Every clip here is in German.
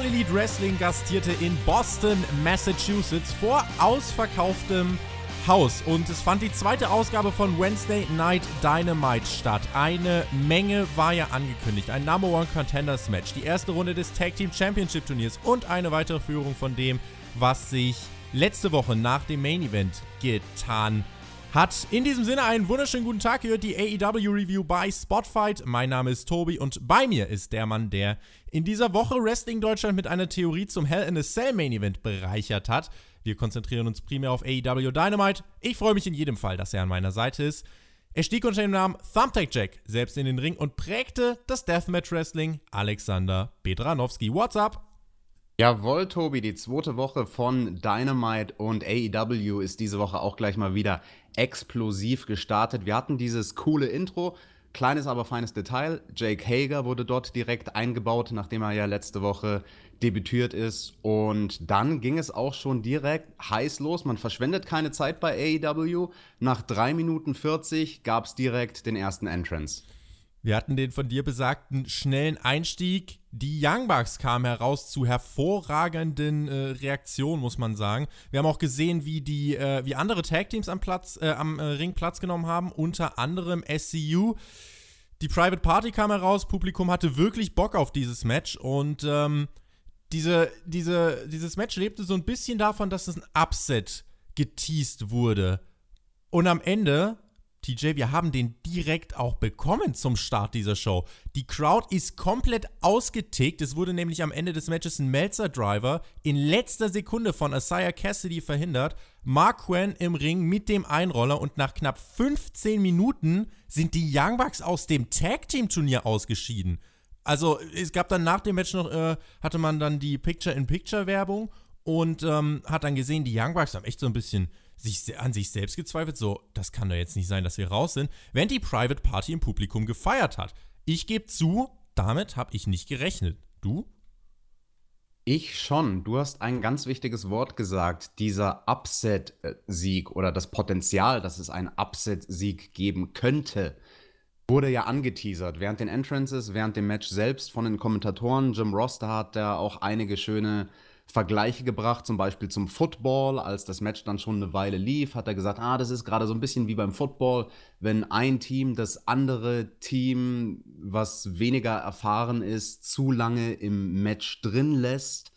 All Elite Wrestling gastierte in Boston, Massachusetts vor ausverkauftem Haus und es fand die zweite Ausgabe von Wednesday Night Dynamite statt. Eine Menge war ja angekündigt. Ein Number One Contenders Match, die erste Runde des Tag Team Championship Turniers und eine weitere Führung von dem, was sich letzte Woche nach dem Main Event getan hat. In diesem Sinne einen wunderschönen guten Tag. Ihr hört die AEW Review bei Spotfight. Mein Name ist Tobi und bei mir ist der Mann, der in dieser Woche Wrestling Deutschland mit einer Theorie zum Hell in a Cell Main Event bereichert hat. Wir konzentrieren uns primär auf AEW Dynamite. Ich freue mich in jedem Fall, dass er an meiner Seite ist. Er stieg unter dem Namen Thumbtack Jack selbst in den Ring und prägte das Deathmatch Wrestling Alexander Bedranowski. What's up? Jawohl, Tobi, die zweite Woche von Dynamite und AEW ist diese Woche auch gleich mal wieder explosiv gestartet. Wir hatten dieses coole Intro, kleines, aber feines Detail. Jake Hager wurde dort direkt eingebaut, nachdem er ja letzte Woche debütiert ist. Und dann ging es auch schon direkt heiß los. Man verschwendet keine Zeit bei AEW. Nach 3 Minuten 40 gab es direkt den ersten Entrance. Wir hatten den von dir besagten schnellen Einstieg. Die Young Bucks kamen heraus zu hervorragenden äh, Reaktionen, muss man sagen. Wir haben auch gesehen, wie die, äh, wie andere Tag Teams am Platz, äh, am äh, Ring Platz genommen haben, unter anderem SCU. Die Private Party kam heraus, Publikum hatte wirklich Bock auf dieses Match und ähm, diese, diese, dieses Match lebte so ein bisschen davon, dass es ein Upset geteased wurde. Und am Ende TJ, wir haben den direkt auch bekommen zum Start dieser Show. Die Crowd ist komplett ausgetickt. Es wurde nämlich am Ende des Matches ein Melzer-Driver in letzter Sekunde von Isaiah Cassidy verhindert. Mark Quinn im Ring mit dem Einroller und nach knapp 15 Minuten sind die Young Bucks aus dem Tag-Team-Turnier ausgeschieden. Also es gab dann nach dem Match noch, äh, hatte man dann die Picture-in-Picture-Werbung und ähm, hat dann gesehen, die Young Bucks haben echt so ein bisschen sich an sich selbst gezweifelt, so, das kann doch jetzt nicht sein, dass wir raus sind, während die Private Party im Publikum gefeiert hat. Ich gebe zu, damit habe ich nicht gerechnet. Du? Ich schon. Du hast ein ganz wichtiges Wort gesagt. Dieser Upset-Sieg oder das Potenzial, dass es einen Upset-Sieg geben könnte, wurde ja angeteasert. Während den Entrances, während dem Match selbst von den Kommentatoren. Jim Roster hat da auch einige schöne Vergleiche gebracht, zum Beispiel zum Football. Als das Match dann schon eine Weile lief, hat er gesagt, ah, das ist gerade so ein bisschen wie beim Football, wenn ein Team das andere Team, was weniger erfahren ist, zu lange im Match drin lässt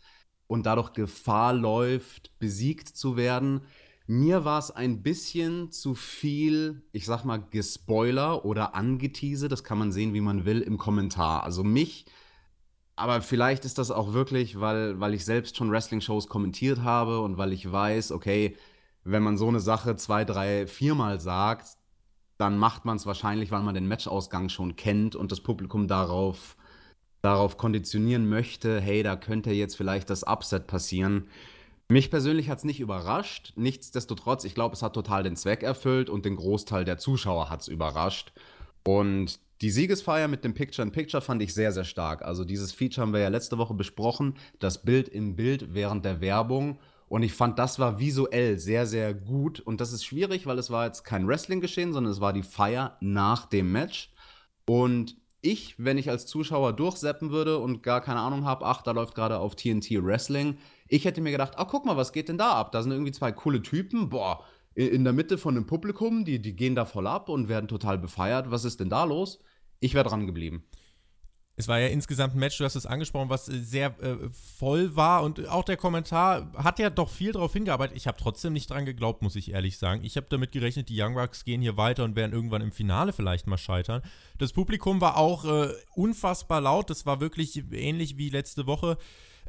und dadurch Gefahr läuft, besiegt zu werden. Mir war es ein bisschen zu viel, ich sag mal, Gespoiler oder Angetease, das kann man sehen, wie man will, im Kommentar. Also mich aber vielleicht ist das auch wirklich, weil, weil ich selbst schon Wrestling-Shows kommentiert habe und weil ich weiß, okay, wenn man so eine Sache zwei, drei, viermal sagt, dann macht man es wahrscheinlich, weil man den Matchausgang schon kennt und das Publikum darauf, darauf konditionieren möchte, hey, da könnte jetzt vielleicht das Upset passieren. Mich persönlich hat es nicht überrascht. Nichtsdestotrotz, ich glaube, es hat total den Zweck erfüllt und den Großteil der Zuschauer hat es überrascht. Und die Siegesfeier mit dem Picture-in-Picture fand ich sehr, sehr stark. Also dieses Feature haben wir ja letzte Woche besprochen, das Bild im Bild während der Werbung. Und ich fand, das war visuell sehr, sehr gut. Und das ist schwierig, weil es war jetzt kein Wrestling geschehen, sondern es war die Feier nach dem Match. Und ich, wenn ich als Zuschauer durchseppen würde und gar keine Ahnung habe, ach, da läuft gerade auf TNT Wrestling, ich hätte mir gedacht, ach, guck mal, was geht denn da ab? Da sind irgendwie zwei coole Typen, boah, in der Mitte von dem Publikum, die, die gehen da voll ab und werden total befeiert. Was ist denn da los? Ich wäre dran geblieben. Es war ja insgesamt ein Match, du hast es angesprochen, was sehr äh, voll war und auch der Kommentar hat ja doch viel darauf hingearbeitet. Ich habe trotzdem nicht dran geglaubt, muss ich ehrlich sagen. Ich habe damit gerechnet, die Young Bucks gehen hier weiter und werden irgendwann im Finale vielleicht mal scheitern. Das Publikum war auch äh, unfassbar laut, das war wirklich ähnlich wie letzte Woche.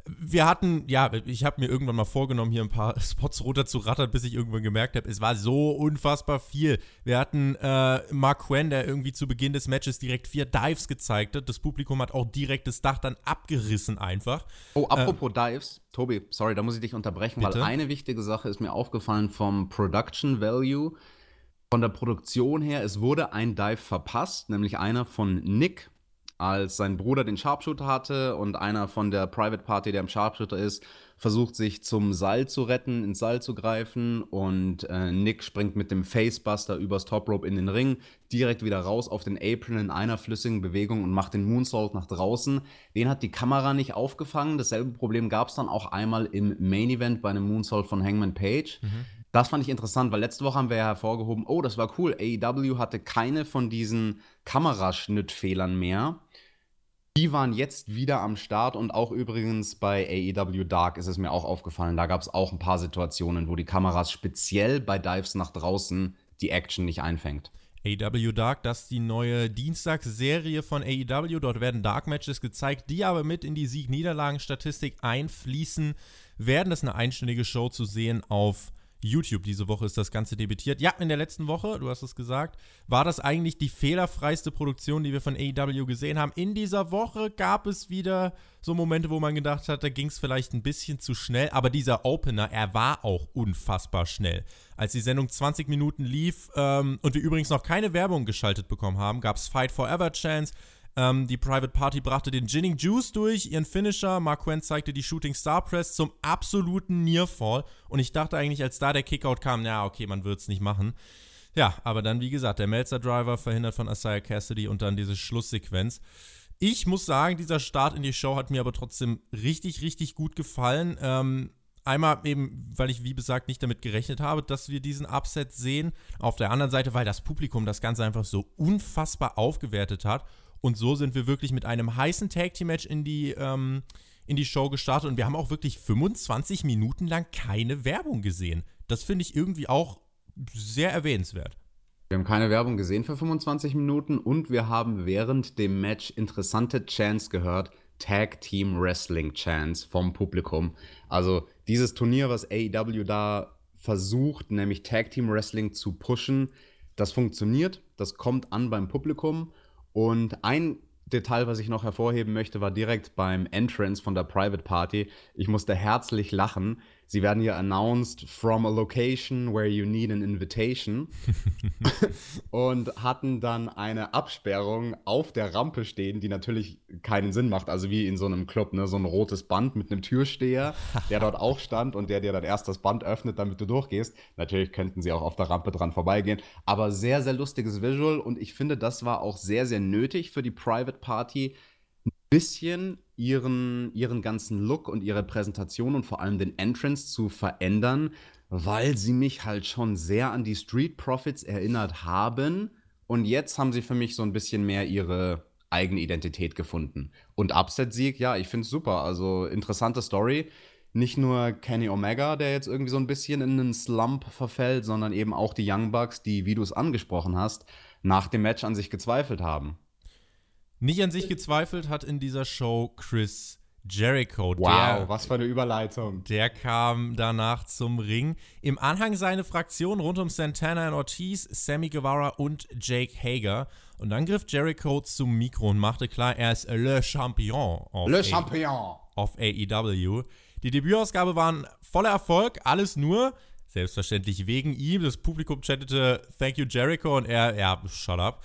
Wir hatten, ja, ich habe mir irgendwann mal vorgenommen, hier ein paar Spots runter zu rattern, bis ich irgendwann gemerkt habe, es war so unfassbar viel. Wir hatten äh, Mark Quinn, der irgendwie zu Beginn des Matches direkt vier Dives gezeigt hat. Das Publikum hat auch direkt das Dach dann abgerissen einfach. Oh, apropos äh, Dives, Tobi, sorry, da muss ich dich unterbrechen, bitte? weil eine wichtige Sache ist mir aufgefallen vom Production Value. Von der Produktion her, es wurde ein Dive verpasst, nämlich einer von Nick, als sein Bruder den Sharpshooter hatte und einer von der Private Party, der im Sharpshooter ist, versucht sich zum Seil zu retten, ins Seil zu greifen und äh, Nick springt mit dem Facebuster übers Top Rope in den Ring, direkt wieder raus auf den Apron in einer flüssigen Bewegung und macht den Moonsault nach draußen. Den hat die Kamera nicht aufgefangen. Dasselbe Problem gab es dann auch einmal im Main Event bei einem Moonsault von Hangman Page. Mhm. Das fand ich interessant, weil letzte Woche haben wir ja hervorgehoben, oh, das war cool. AEW hatte keine von diesen Kameraschnittfehlern mehr. Die waren jetzt wieder am Start und auch übrigens bei AEW Dark ist es mir auch aufgefallen. Da gab es auch ein paar Situationen, wo die Kameras speziell bei Dives nach draußen die Action nicht einfängt. AEW Dark, das ist die neue Dienstagsserie von AEW. Dort werden Dark Matches gezeigt, die aber mit in die Sieg-Niederlagen-Statistik einfließen. Werden das eine einstündige Show zu sehen auf YouTube. Diese Woche ist das Ganze debütiert. Ja, in der letzten Woche, du hast es gesagt, war das eigentlich die fehlerfreiste Produktion, die wir von AEW gesehen haben. In dieser Woche gab es wieder so Momente, wo man gedacht hat, da ging es vielleicht ein bisschen zu schnell. Aber dieser Opener, er war auch unfassbar schnell. Als die Sendung 20 Minuten lief ähm, und wir übrigens noch keine Werbung geschaltet bekommen haben, gab es Fight Forever Chance. Ähm, die Private Party brachte den Ginning Juice durch, ihren Finisher. Mark Quinn zeigte die Shooting Star Press zum absoluten Nearfall. Und ich dachte eigentlich, als da der Kickout kam, ja, okay, man wird es nicht machen. Ja, aber dann, wie gesagt, der Melzer Driver verhindert von Isaiah Cassidy und dann diese Schlusssequenz. Ich muss sagen, dieser Start in die Show hat mir aber trotzdem richtig, richtig gut gefallen. Ähm, einmal eben, weil ich, wie gesagt, nicht damit gerechnet habe, dass wir diesen Upset sehen. Auf der anderen Seite, weil das Publikum das Ganze einfach so unfassbar aufgewertet hat und so sind wir wirklich mit einem heißen Tag Team Match in die, ähm, in die Show gestartet und wir haben auch wirklich 25 Minuten lang keine Werbung gesehen. Das finde ich irgendwie auch sehr erwähnenswert. Wir haben keine Werbung gesehen für 25 Minuten und wir haben während dem Match interessante Chants gehört. Tag Team Wrestling Chants vom Publikum. Also dieses Turnier, was AEW da versucht, nämlich Tag Team Wrestling zu pushen, das funktioniert, das kommt an beim Publikum und ein Detail, was ich noch hervorheben möchte, war direkt beim Entrance von der Private Party. Ich musste herzlich lachen. Sie werden hier announced from a location where you need an invitation. und hatten dann eine Absperrung auf der Rampe stehen, die natürlich keinen Sinn macht. Also wie in so einem Club, ne? So ein rotes Band mit einem Türsteher, der dort auch stand und der dir dann erst das Band öffnet, damit du durchgehst. Natürlich könnten sie auch auf der Rampe dran vorbeigehen. Aber sehr, sehr lustiges Visual und ich finde, das war auch sehr, sehr nötig für die Private Party bisschen ihren, ihren ganzen Look und ihre Präsentation und vor allem den Entrance zu verändern, weil sie mich halt schon sehr an die Street Profits erinnert haben. Und jetzt haben sie für mich so ein bisschen mehr ihre eigene Identität gefunden. Und Upset-Sieg, ja, ich finde es super. Also interessante Story. Nicht nur Kenny Omega, der jetzt irgendwie so ein bisschen in einen Slump verfällt, sondern eben auch die Young Bucks, die, wie du es angesprochen hast, nach dem Match an sich gezweifelt haben. Nicht an sich gezweifelt hat in dieser Show Chris Jericho. Wow, der, was für eine Überleitung. Der kam danach zum Ring. Im Anhang seine Fraktion rund um Santana und Ortiz, Sammy Guevara und Jake Hager. Und dann griff Jericho zum Mikro und machte klar, er ist Le Champion. Le Champion. Auf AEW. Die Debütausgabe war ein voller Erfolg, alles nur, selbstverständlich wegen ihm. Das Publikum chattete Thank you Jericho und er, ja, shut up.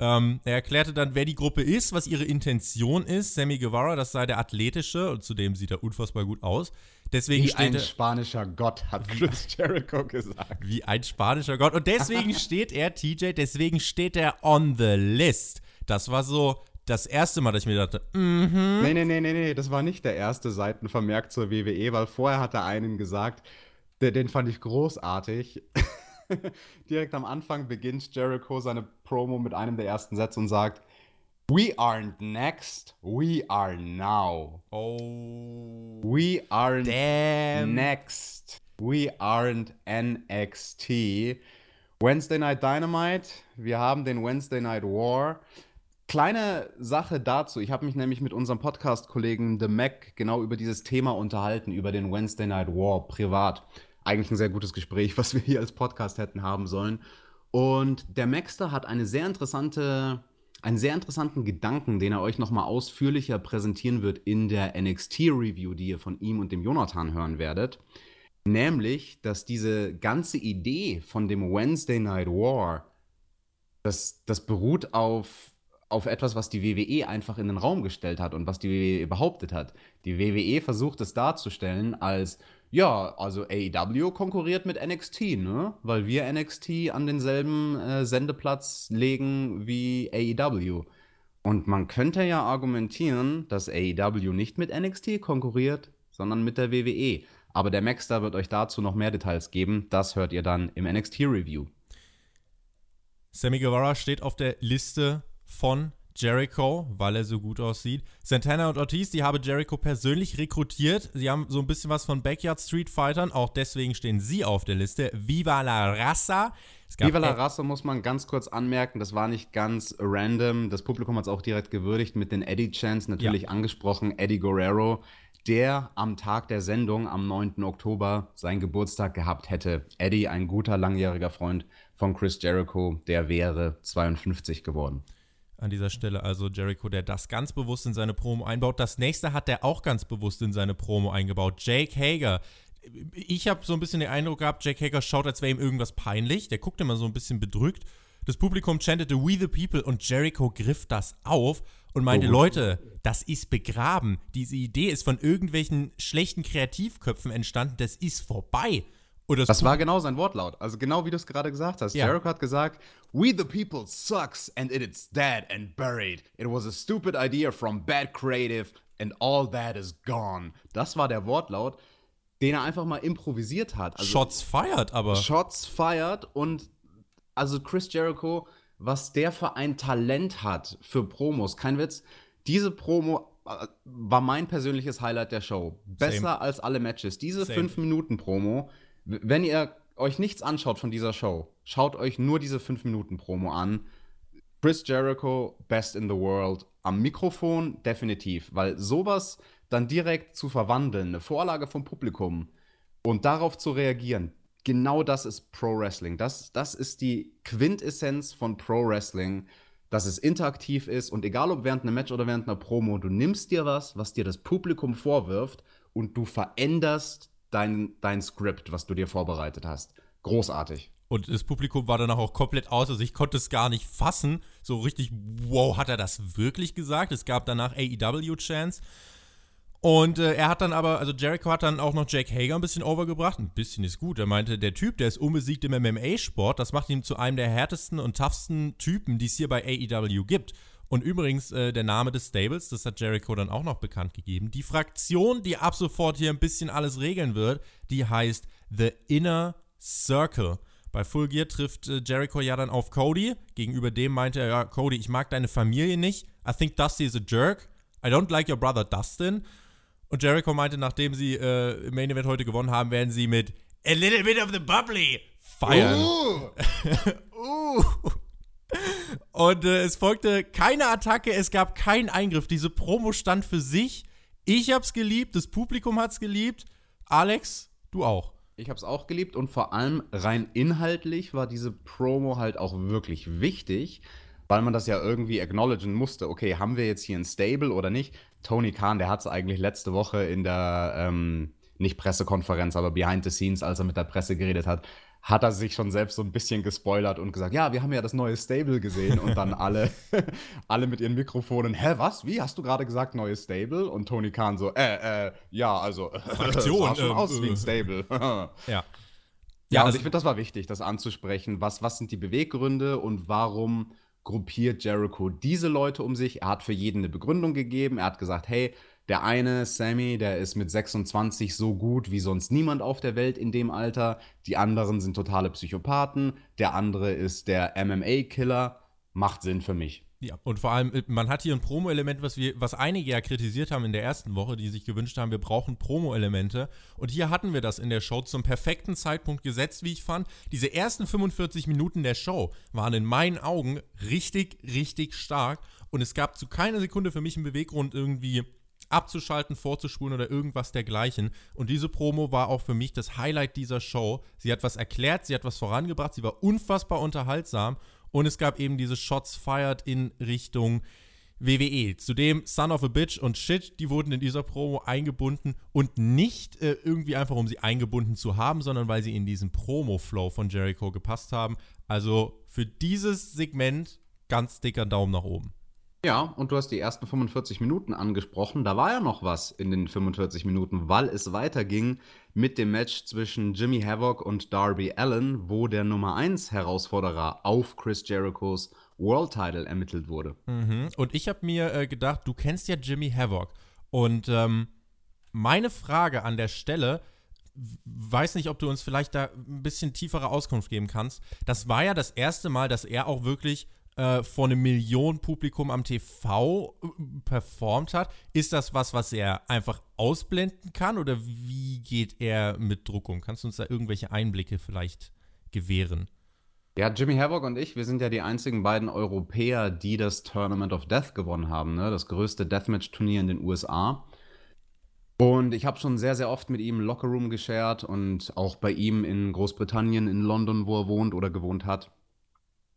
Ähm, er erklärte dann, wer die Gruppe ist, was ihre Intention ist. Sammy Guevara, das sei der athletische und zudem sieht er unfassbar gut aus. Deswegen wie steht ein spanischer Gott, hat Chris Jericho gesagt. Wie ein spanischer Gott. Und deswegen steht er, TJ, deswegen steht er on the list. Das war so das erste Mal, dass ich mir dachte, mhm. Nee, nee, nee, nee, nee, das war nicht der erste Seitenvermerk zur WWE, weil vorher hat er einen gesagt, den fand ich großartig. Direkt am Anfang beginnt Jericho seine Promo mit einem der ersten Sätze und sagt: We aren't next, we are now. Oh. We aren't Damn. next. We aren't NXT. Wednesday Night Dynamite. Wir haben den Wednesday Night War. Kleine Sache dazu. Ich habe mich nämlich mit unserem Podcast-Kollegen The Mac genau über dieses Thema unterhalten, über den Wednesday Night War privat. Eigentlich ein sehr gutes Gespräch, was wir hier als Podcast hätten haben sollen. Und der Maxter hat eine sehr interessante, einen sehr interessanten Gedanken, den er euch nochmal ausführlicher präsentieren wird in der NXT-Review, die ihr von ihm und dem Jonathan hören werdet. Nämlich, dass diese ganze Idee von dem Wednesday Night War, das, das beruht auf auf etwas, was die WWE einfach in den Raum gestellt hat und was die WWE behauptet hat. Die WWE versucht es darzustellen als, ja, also AEW konkurriert mit NXT, ne? Weil wir NXT an denselben äh, Sendeplatz legen wie AEW. Und man könnte ja argumentieren, dass AEW nicht mit NXT konkurriert, sondern mit der WWE. Aber der Maxter wird euch dazu noch mehr Details geben. Das hört ihr dann im NXT Review. Sammy Guevara steht auf der Liste von Jericho, weil er so gut aussieht. Santana und Ortiz, die habe Jericho persönlich rekrutiert. Sie haben so ein bisschen was von Backyard Street Fightern, auch deswegen stehen sie auf der Liste. Viva la Raza. Viva la Raza muss man ganz kurz anmerken, das war nicht ganz random. Das Publikum hat es auch direkt gewürdigt mit den Eddie Chance natürlich ja. angesprochen. Eddie Guerrero, der am Tag der Sendung am 9. Oktober seinen Geburtstag gehabt hätte. Eddie, ein guter langjähriger Freund von Chris Jericho, der wäre 52 geworden an dieser Stelle. Also Jericho, der das ganz bewusst in seine Promo einbaut. Das nächste hat er auch ganz bewusst in seine Promo eingebaut. Jake Hager. Ich habe so ein bisschen den Eindruck gehabt, Jake Hager schaut, als wäre ihm irgendwas peinlich. Der guckt immer so ein bisschen bedrückt. Das Publikum chantete We the People und Jericho griff das auf und meinte, oh. Leute, das ist begraben. Diese Idee ist von irgendwelchen schlechten Kreativköpfen entstanden. Das ist vorbei. Das, das war genau sein Wortlaut. Also genau wie du es gerade gesagt hast. Ja. Jericho hat gesagt, We the people sucks and it is dead and buried. It was a stupid idea from bad creative and all that is gone. Das war der Wortlaut, den er einfach mal improvisiert hat. Also, Shots fired, aber. Shots fired und also Chris Jericho, was der für ein Talent hat für Promos, kein Witz. Diese Promo äh, war mein persönliches Highlight der Show. Besser Same. als alle Matches. Diese 5-Minuten-Promo, wenn ihr euch nichts anschaut von dieser Show, schaut euch nur diese 5-Minuten-Promo an. Chris Jericho, Best in the World. Am Mikrofon definitiv, weil sowas dann direkt zu verwandeln, eine Vorlage vom Publikum und darauf zu reagieren, genau das ist Pro Wrestling. Das, das ist die Quintessenz von Pro Wrestling, dass es interaktiv ist und egal ob während einem Match oder während einer Promo, du nimmst dir was, was dir das Publikum vorwirft und du veränderst dein, dein Skript, was du dir vorbereitet hast. Großartig. Und das Publikum war danach auch komplett aus. Also ich konnte es gar nicht fassen. So richtig, wow, hat er das wirklich gesagt? Es gab danach AEW-Chance. Und äh, er hat dann aber, also Jericho hat dann auch noch Jake Hager ein bisschen overgebracht. Ein bisschen ist gut. Er meinte, der Typ, der ist unbesiegt im MMA-Sport. Das macht ihn zu einem der härtesten und toughsten Typen, die es hier bei AEW gibt. Und übrigens, äh, der Name des Stables, das hat Jericho dann auch noch bekannt gegeben. Die Fraktion, die ab sofort hier ein bisschen alles regeln wird, die heißt The Inner Circle. Bei Full Gear trifft äh, Jericho ja dann auf Cody. Gegenüber dem meinte er, ja, Cody, ich mag deine Familie nicht. I think Dusty is a jerk. I don't like your brother Dustin. Und Jericho meinte, nachdem sie äh, im Main Event heute gewonnen haben, werden sie mit A little bit of the bubbly feiern. Uh. uh. Und äh, es folgte keine Attacke, es gab keinen Eingriff. Diese Promo stand für sich. Ich hab's geliebt, das Publikum hat's geliebt. Alex, du auch. Ich hab's auch geliebt und vor allem rein inhaltlich war diese Promo halt auch wirklich wichtig, weil man das ja irgendwie acknowledgen musste. Okay, haben wir jetzt hier ein Stable oder nicht? Tony Khan, der hat's eigentlich letzte Woche in der, ähm, nicht Pressekonferenz, aber Behind the Scenes, als er mit der Presse geredet hat, hat er sich schon selbst so ein bisschen gespoilert und gesagt, ja, wir haben ja das neue Stable gesehen und dann alle, alle mit ihren Mikrofonen, hä, was? Wie hast du gerade gesagt, neues Stable? Und Tony Khan so, äh, äh, ja, also Fraktion, sah schon ähm, aus wie ein äh. Stable. ja. Ja, also, also ich finde, das war wichtig, das anzusprechen. Was, was sind die Beweggründe und warum gruppiert Jericho diese Leute um sich? Er hat für jeden eine Begründung gegeben. Er hat gesagt, hey, der eine, Sammy, der ist mit 26 so gut wie sonst niemand auf der Welt in dem Alter. Die anderen sind totale Psychopathen. Der andere ist der MMA-Killer. Macht Sinn für mich. Ja, und vor allem, man hat hier ein Promo-Element, was was einige ja kritisiert haben in der ersten Woche, die sich gewünscht haben, wir brauchen Promo-Elemente. Und hier hatten wir das in der Show zum perfekten Zeitpunkt gesetzt, wie ich fand. Diese ersten 45 Minuten der Show waren in meinen Augen richtig, richtig stark. und es gab zu keiner Sekunde für mich einen Beweggrund, irgendwie abzuschalten, vorzuspulen oder irgendwas dergleichen. Und diese Promo war auch für mich das Highlight dieser Show. Sie hat was erklärt, sie hat was vorangebracht, sie war unfassbar unterhaltsam und es gab eben diese Shots fired in Richtung WWE. Zudem Son of a Bitch und Shit, die wurden in dieser Promo eingebunden und nicht äh, irgendwie einfach, um sie eingebunden zu haben, sondern weil sie in diesen Promo-Flow von Jericho gepasst haben. Also für dieses Segment ganz dicker Daumen nach oben. Ja, und du hast die ersten 45 Minuten angesprochen. Da war ja noch was in den 45 Minuten, weil es weiterging mit dem Match zwischen Jimmy Havoc und Darby Allen, wo der Nummer 1 Herausforderer auf Chris Jerichos World Title ermittelt wurde. Mhm. Und ich habe mir äh, gedacht, du kennst ja Jimmy Havoc. Und ähm, meine Frage an der Stelle, weiß nicht, ob du uns vielleicht da ein bisschen tiefere Auskunft geben kannst. Das war ja das erste Mal, dass er auch wirklich äh, vor einem Millionenpublikum am TV äh, performt hat. Ist das was, was er einfach ausblenden kann oder wie geht er mit Druck um? Kannst du uns da irgendwelche Einblicke vielleicht gewähren? Ja, Jimmy Havoc und ich, wir sind ja die einzigen beiden Europäer, die das Tournament of Death gewonnen haben, ne? das größte Deathmatch-Turnier in den USA. Und ich habe schon sehr, sehr oft mit ihm Lockerroom geshared und auch bei ihm in Großbritannien, in London, wo er wohnt oder gewohnt hat.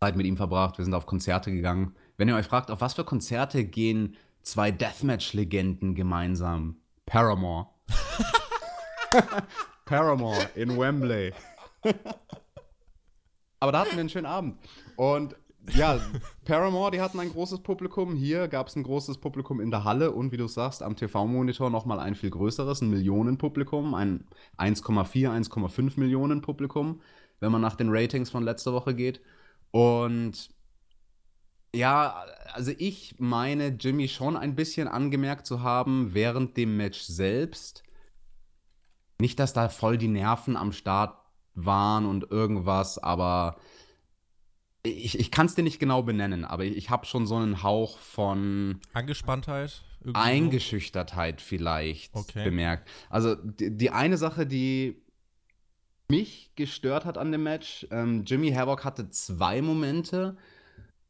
Zeit mit ihm verbracht, wir sind auf Konzerte gegangen. Wenn ihr euch fragt, auf was für Konzerte gehen zwei Deathmatch-Legenden gemeinsam? Paramore. Paramore in Wembley. Aber da hatten wir einen schönen Abend. Und ja, Paramore, die hatten ein großes Publikum. Hier gab es ein großes Publikum in der Halle und wie du sagst, am TV-Monitor nochmal ein viel größeres, ein Millionenpublikum, ein 1,4, 1,5 Millionen Publikum, wenn man nach den Ratings von letzter Woche geht. Und ja, also ich meine, Jimmy schon ein bisschen angemerkt zu haben während dem Match selbst. Nicht, dass da voll die Nerven am Start waren und irgendwas, aber ich, ich kann es dir nicht genau benennen, aber ich, ich habe schon so einen Hauch von Angespanntheit, Eingeschüchtertheit vielleicht okay. bemerkt. Also die, die eine Sache, die mich gestört hat an dem Match. Ähm, Jimmy Havoc hatte zwei Momente,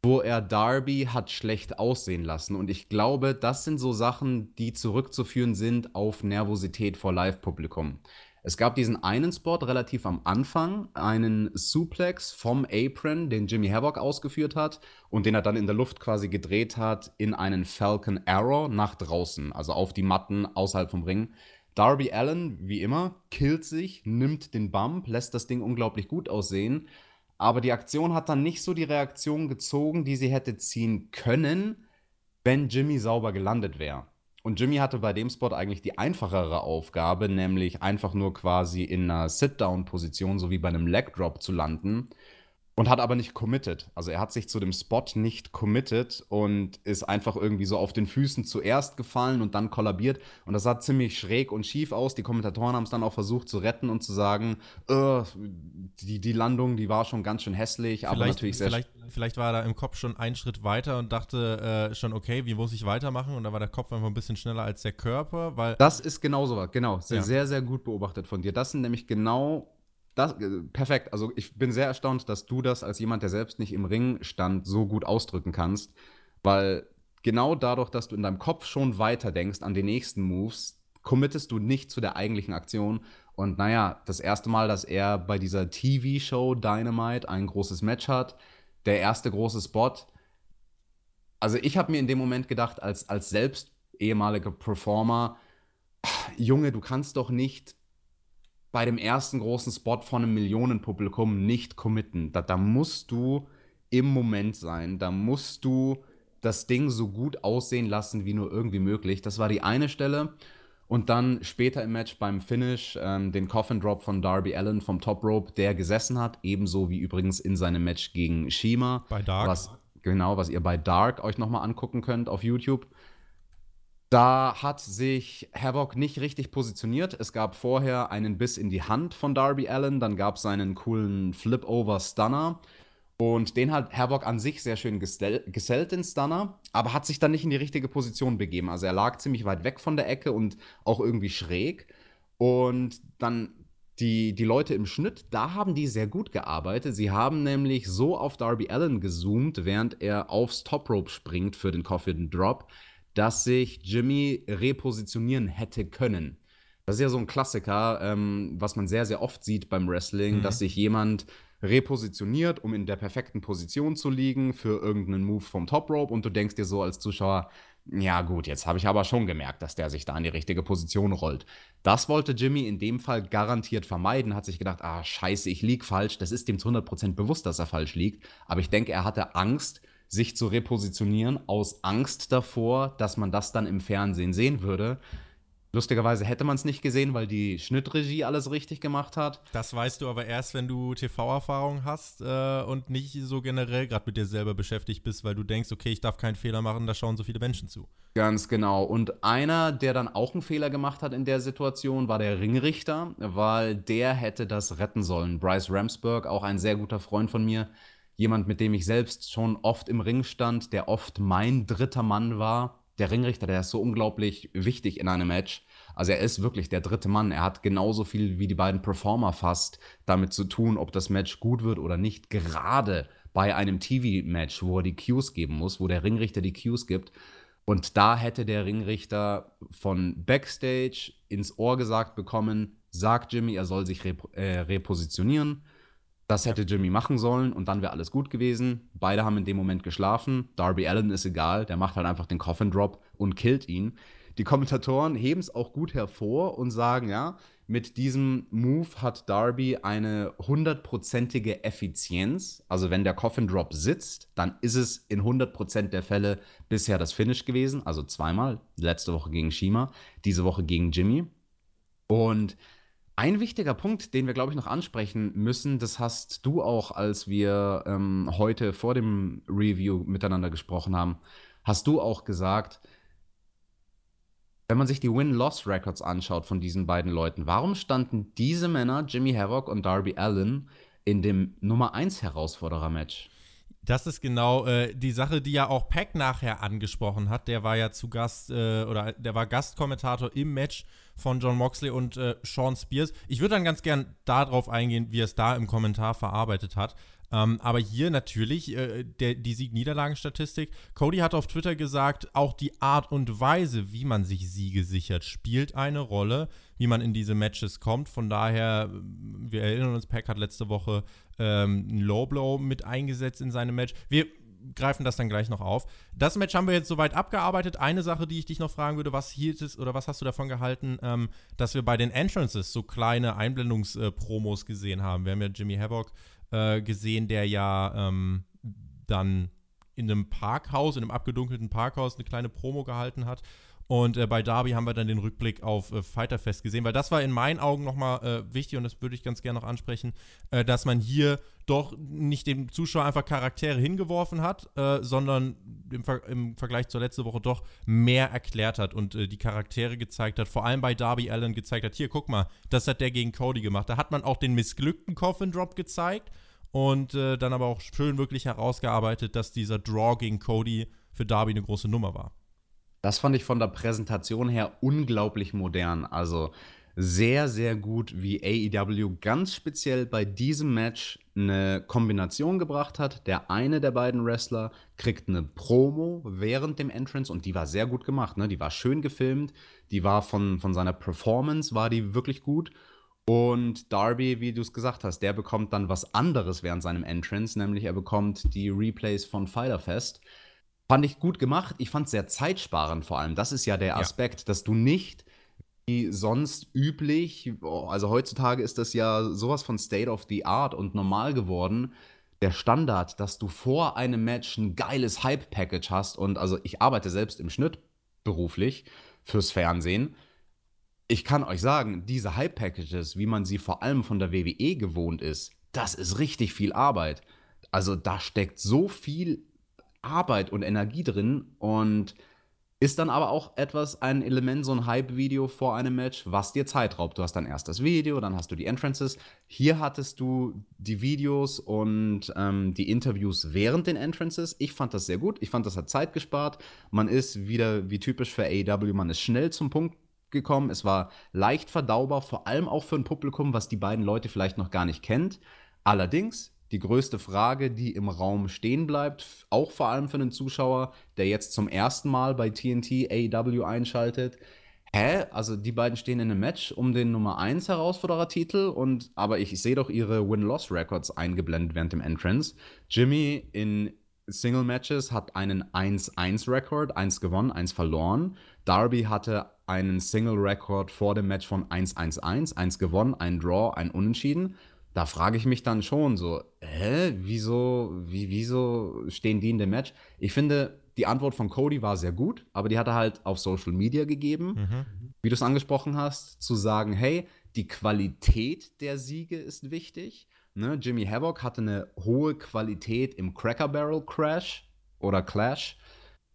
wo er Darby hat schlecht aussehen lassen. Und ich glaube, das sind so Sachen, die zurückzuführen sind auf Nervosität vor Live-Publikum. Es gab diesen einen Spot relativ am Anfang, einen Suplex vom Apron, den Jimmy Havoc ausgeführt hat und den er dann in der Luft quasi gedreht hat in einen Falcon Arrow nach draußen, also auf die Matten außerhalb vom Ring. Darby Allen, wie immer, killt sich, nimmt den Bump, lässt das Ding unglaublich gut aussehen. Aber die Aktion hat dann nicht so die Reaktion gezogen, die sie hätte ziehen können, wenn Jimmy sauber gelandet wäre. Und Jimmy hatte bei dem Spot eigentlich die einfachere Aufgabe, nämlich einfach nur quasi in einer Sit-Down-Position, so wie bei einem Leg Drop zu landen und hat aber nicht committed. Also er hat sich zu dem Spot nicht committed und ist einfach irgendwie so auf den Füßen zuerst gefallen und dann kollabiert. Und das sah ziemlich schräg und schief aus. Die Kommentatoren haben es dann auch versucht zu retten und zu sagen, äh, die, die Landung, die war schon ganz schön hässlich, vielleicht, aber natürlich sehr vielleicht, vielleicht war er da im Kopf schon einen Schritt weiter und dachte äh, schon, okay, wie muss ich weitermachen? Und da war der Kopf einfach ein bisschen schneller als der Körper, weil. Das ist genau so was, genau. Sehr, ja. sehr, sehr gut beobachtet von dir. Das sind nämlich genau das, äh, perfekt. Also ich bin sehr erstaunt, dass du das als jemand, der selbst nicht im Ring stand, so gut ausdrücken kannst, weil genau dadurch, dass du in deinem Kopf schon weiter denkst an die nächsten Moves, committest du nicht zu der eigentlichen Aktion. Und naja, das erste Mal, dass er bei dieser TV-Show Dynamite ein großes Match hat, der erste große Spot. Also ich habe mir in dem Moment gedacht, als, als selbst ehemaliger Performer, Junge, du kannst doch nicht bei dem ersten großen Spot von einem Millionenpublikum nicht committen. Da, da musst du im Moment sein. Da musst du das Ding so gut aussehen lassen wie nur irgendwie möglich. Das war die eine Stelle. Und dann später im Match beim Finish ähm, den Coffin Drop von Darby Allen vom Top Rope, der gesessen hat, ebenso wie übrigens in seinem Match gegen Shima. Bei Dark. Was, genau, was ihr bei Dark euch nochmal angucken könnt auf YouTube. Da hat sich Havoc nicht richtig positioniert. Es gab vorher einen Biss in die Hand von Darby Allen, dann gab es seinen coolen Flip-Over-Stunner. Und den hat Havoc an sich sehr schön gesellt, den Stunner, aber hat sich dann nicht in die richtige Position begeben. Also er lag ziemlich weit weg von der Ecke und auch irgendwie schräg. Und dann die, die Leute im Schnitt, da haben die sehr gut gearbeitet. Sie haben nämlich so auf Darby Allen gezoomt, während er aufs Top Rope springt für den Coffin Drop, dass sich Jimmy repositionieren hätte können. Das ist ja so ein Klassiker, ähm, was man sehr, sehr oft sieht beim Wrestling, mhm. dass sich jemand repositioniert, um in der perfekten Position zu liegen für irgendeinen Move vom Top Rope und du denkst dir so als Zuschauer, ja gut, jetzt habe ich aber schon gemerkt, dass der sich da in die richtige Position rollt. Das wollte Jimmy in dem Fall garantiert vermeiden, hat sich gedacht, ah scheiße, ich lieg falsch. Das ist dem zu 100% bewusst, dass er falsch liegt. Aber ich denke, er hatte Angst, sich zu repositionieren, aus Angst davor, dass man das dann im Fernsehen sehen würde. Lustigerweise hätte man es nicht gesehen, weil die Schnittregie alles richtig gemacht hat. Das weißt du aber erst, wenn du TV-Erfahrung hast äh, und nicht so generell gerade mit dir selber beschäftigt bist, weil du denkst, okay, ich darf keinen Fehler machen, da schauen so viele Menschen zu. Ganz genau. Und einer, der dann auch einen Fehler gemacht hat in der Situation, war der Ringrichter, weil der hätte das retten sollen. Bryce Ramsburg, auch ein sehr guter Freund von mir, jemand, mit dem ich selbst schon oft im Ring stand, der oft mein dritter Mann war der Ringrichter, der ist so unglaublich wichtig in einem Match. Also er ist wirklich der dritte Mann. Er hat genauso viel wie die beiden Performer fast damit zu tun, ob das Match gut wird oder nicht. Gerade bei einem TV-Match, wo er die Cues geben muss, wo der Ringrichter die Cues gibt. Und da hätte der Ringrichter von Backstage ins Ohr gesagt bekommen, sagt Jimmy, er soll sich rep äh, repositionieren. Das hätte Jimmy machen sollen und dann wäre alles gut gewesen. Beide haben in dem Moment geschlafen. Darby Allen ist egal, der macht halt einfach den Coffin Drop und killt ihn. Die Kommentatoren heben es auch gut hervor und sagen, ja, mit diesem Move hat Darby eine hundertprozentige Effizienz. Also wenn der Coffin Drop sitzt, dann ist es in 100% der Fälle bisher das Finish gewesen. Also zweimal, letzte Woche gegen Shima, diese Woche gegen Jimmy. Und ein wichtiger Punkt, den wir, glaube ich, noch ansprechen müssen, das hast du auch, als wir ähm, heute vor dem Review miteinander gesprochen haben, hast du auch gesagt, wenn man sich die Win-Loss-Records anschaut von diesen beiden Leuten, warum standen diese Männer, Jimmy Havoc und Darby Allen, in dem Nummer 1 Herausforderer-Match? Das ist genau äh, die Sache, die ja auch Peck nachher angesprochen hat. Der war ja zu Gast äh, oder der war Gastkommentator im Match von John Moxley und äh, Sean Spears. Ich würde dann ganz gern darauf eingehen, wie er es da im Kommentar verarbeitet hat. Ähm, aber hier natürlich äh, der, die Sieg-Niederlagen-Statistik. Cody hat auf Twitter gesagt, auch die Art und Weise, wie man sich Siege sichert, spielt eine Rolle, wie man in diese Matches kommt. Von daher, wir erinnern uns, Pack hat letzte Woche ähm, einen Low Blow mit eingesetzt in seinem Match. Wir greifen das dann gleich noch auf. Das Match haben wir jetzt soweit abgearbeitet. Eine Sache, die ich dich noch fragen würde, was hielt es oder was hast du davon gehalten, ähm, dass wir bei den Entrances so kleine Einblendungspromos gesehen haben? Wir haben ja Jimmy Havoc äh, gesehen, der ja ähm, dann in einem Parkhaus, in einem abgedunkelten Parkhaus eine kleine Promo gehalten hat. Und äh, bei Darby haben wir dann den Rückblick auf äh, Fighterfest gesehen, weil das war in meinen Augen nochmal äh, wichtig und das würde ich ganz gerne noch ansprechen, äh, dass man hier doch nicht dem Zuschauer einfach Charaktere hingeworfen hat, äh, sondern im, Ver im, Vergleich zur letzten Woche doch mehr erklärt hat und äh, die Charaktere gezeigt hat. Vor allem bei Darby Allen gezeigt hat: hier, guck mal, das hat der gegen Cody gemacht. Da hat man auch den missglückten Coffin Drop gezeigt und dann aber auch schön wirklich herausgearbeitet, dass dieser Draw gegen Cody für Darby eine große Nummer war. Das fand ich von der Präsentation her unglaublich modern. Also sehr, sehr gut, wie AEW ganz speziell bei diesem Match eine Kombination gebracht hat. Der eine der beiden Wrestler kriegt eine Promo während dem Entrance und die war sehr gut gemacht. Ne? Die war schön gefilmt, die war von, von seiner Performance, war die wirklich gut. Und Darby, wie du es gesagt hast, der bekommt dann was anderes während seinem Entrance, nämlich er bekommt die Replays von Fighterfest. Fest Fand ich gut gemacht. Ich fand es sehr zeitsparend vor allem. Das ist ja der Aspekt, ja. dass du nicht wie sonst üblich, also heutzutage ist das ja sowas von State of the Art und normal geworden, der Standard, dass du vor einem Match ein geiles Hype-Package hast und also ich arbeite selbst im Schnitt beruflich fürs Fernsehen. Ich kann euch sagen, diese Hype-Packages, wie man sie vor allem von der WWE gewohnt ist, das ist richtig viel Arbeit. Also da steckt so viel Arbeit und Energie drin und ist dann aber auch etwas, ein Element, so ein Hype-Video vor einem Match, was dir Zeit raubt. Du hast dann erst das Video, dann hast du die Entrances. Hier hattest du die Videos und ähm, die Interviews während den Entrances. Ich fand das sehr gut. Ich fand, das hat Zeit gespart. Man ist wieder, wie typisch für AEW, man ist schnell zum Punkt gekommen. Es war leicht verdaubar, vor allem auch für ein Publikum, was die beiden Leute vielleicht noch gar nicht kennt. Allerdings, die größte Frage, die im Raum stehen bleibt, auch vor allem für einen Zuschauer, der jetzt zum ersten Mal bei TNT AEW einschaltet, Hä? Also die beiden stehen in einem Match um den Nummer 1 Herausforderer-Titel und aber ich, sehe doch ihre Win-Loss-Records eingeblendet während dem Entrance. Jimmy in Single-Matches hat einen 1-1-Rekord, 1 gewonnen, 1 verloren. Darby hatte einen Single-Rekord vor dem Match von 1-1-1, 1 gewonnen, ein Draw, ein Unentschieden. Da frage ich mich dann schon so, hä, wieso, wie, wieso stehen die in dem Match? Ich finde, die Antwort von Cody war sehr gut, aber die hat er halt auf Social Media gegeben, mhm. wie du es angesprochen hast, zu sagen, hey, die Qualität der Siege ist wichtig. Ne? Jimmy Havoc hatte eine hohe Qualität im Cracker Barrel Crash oder Clash,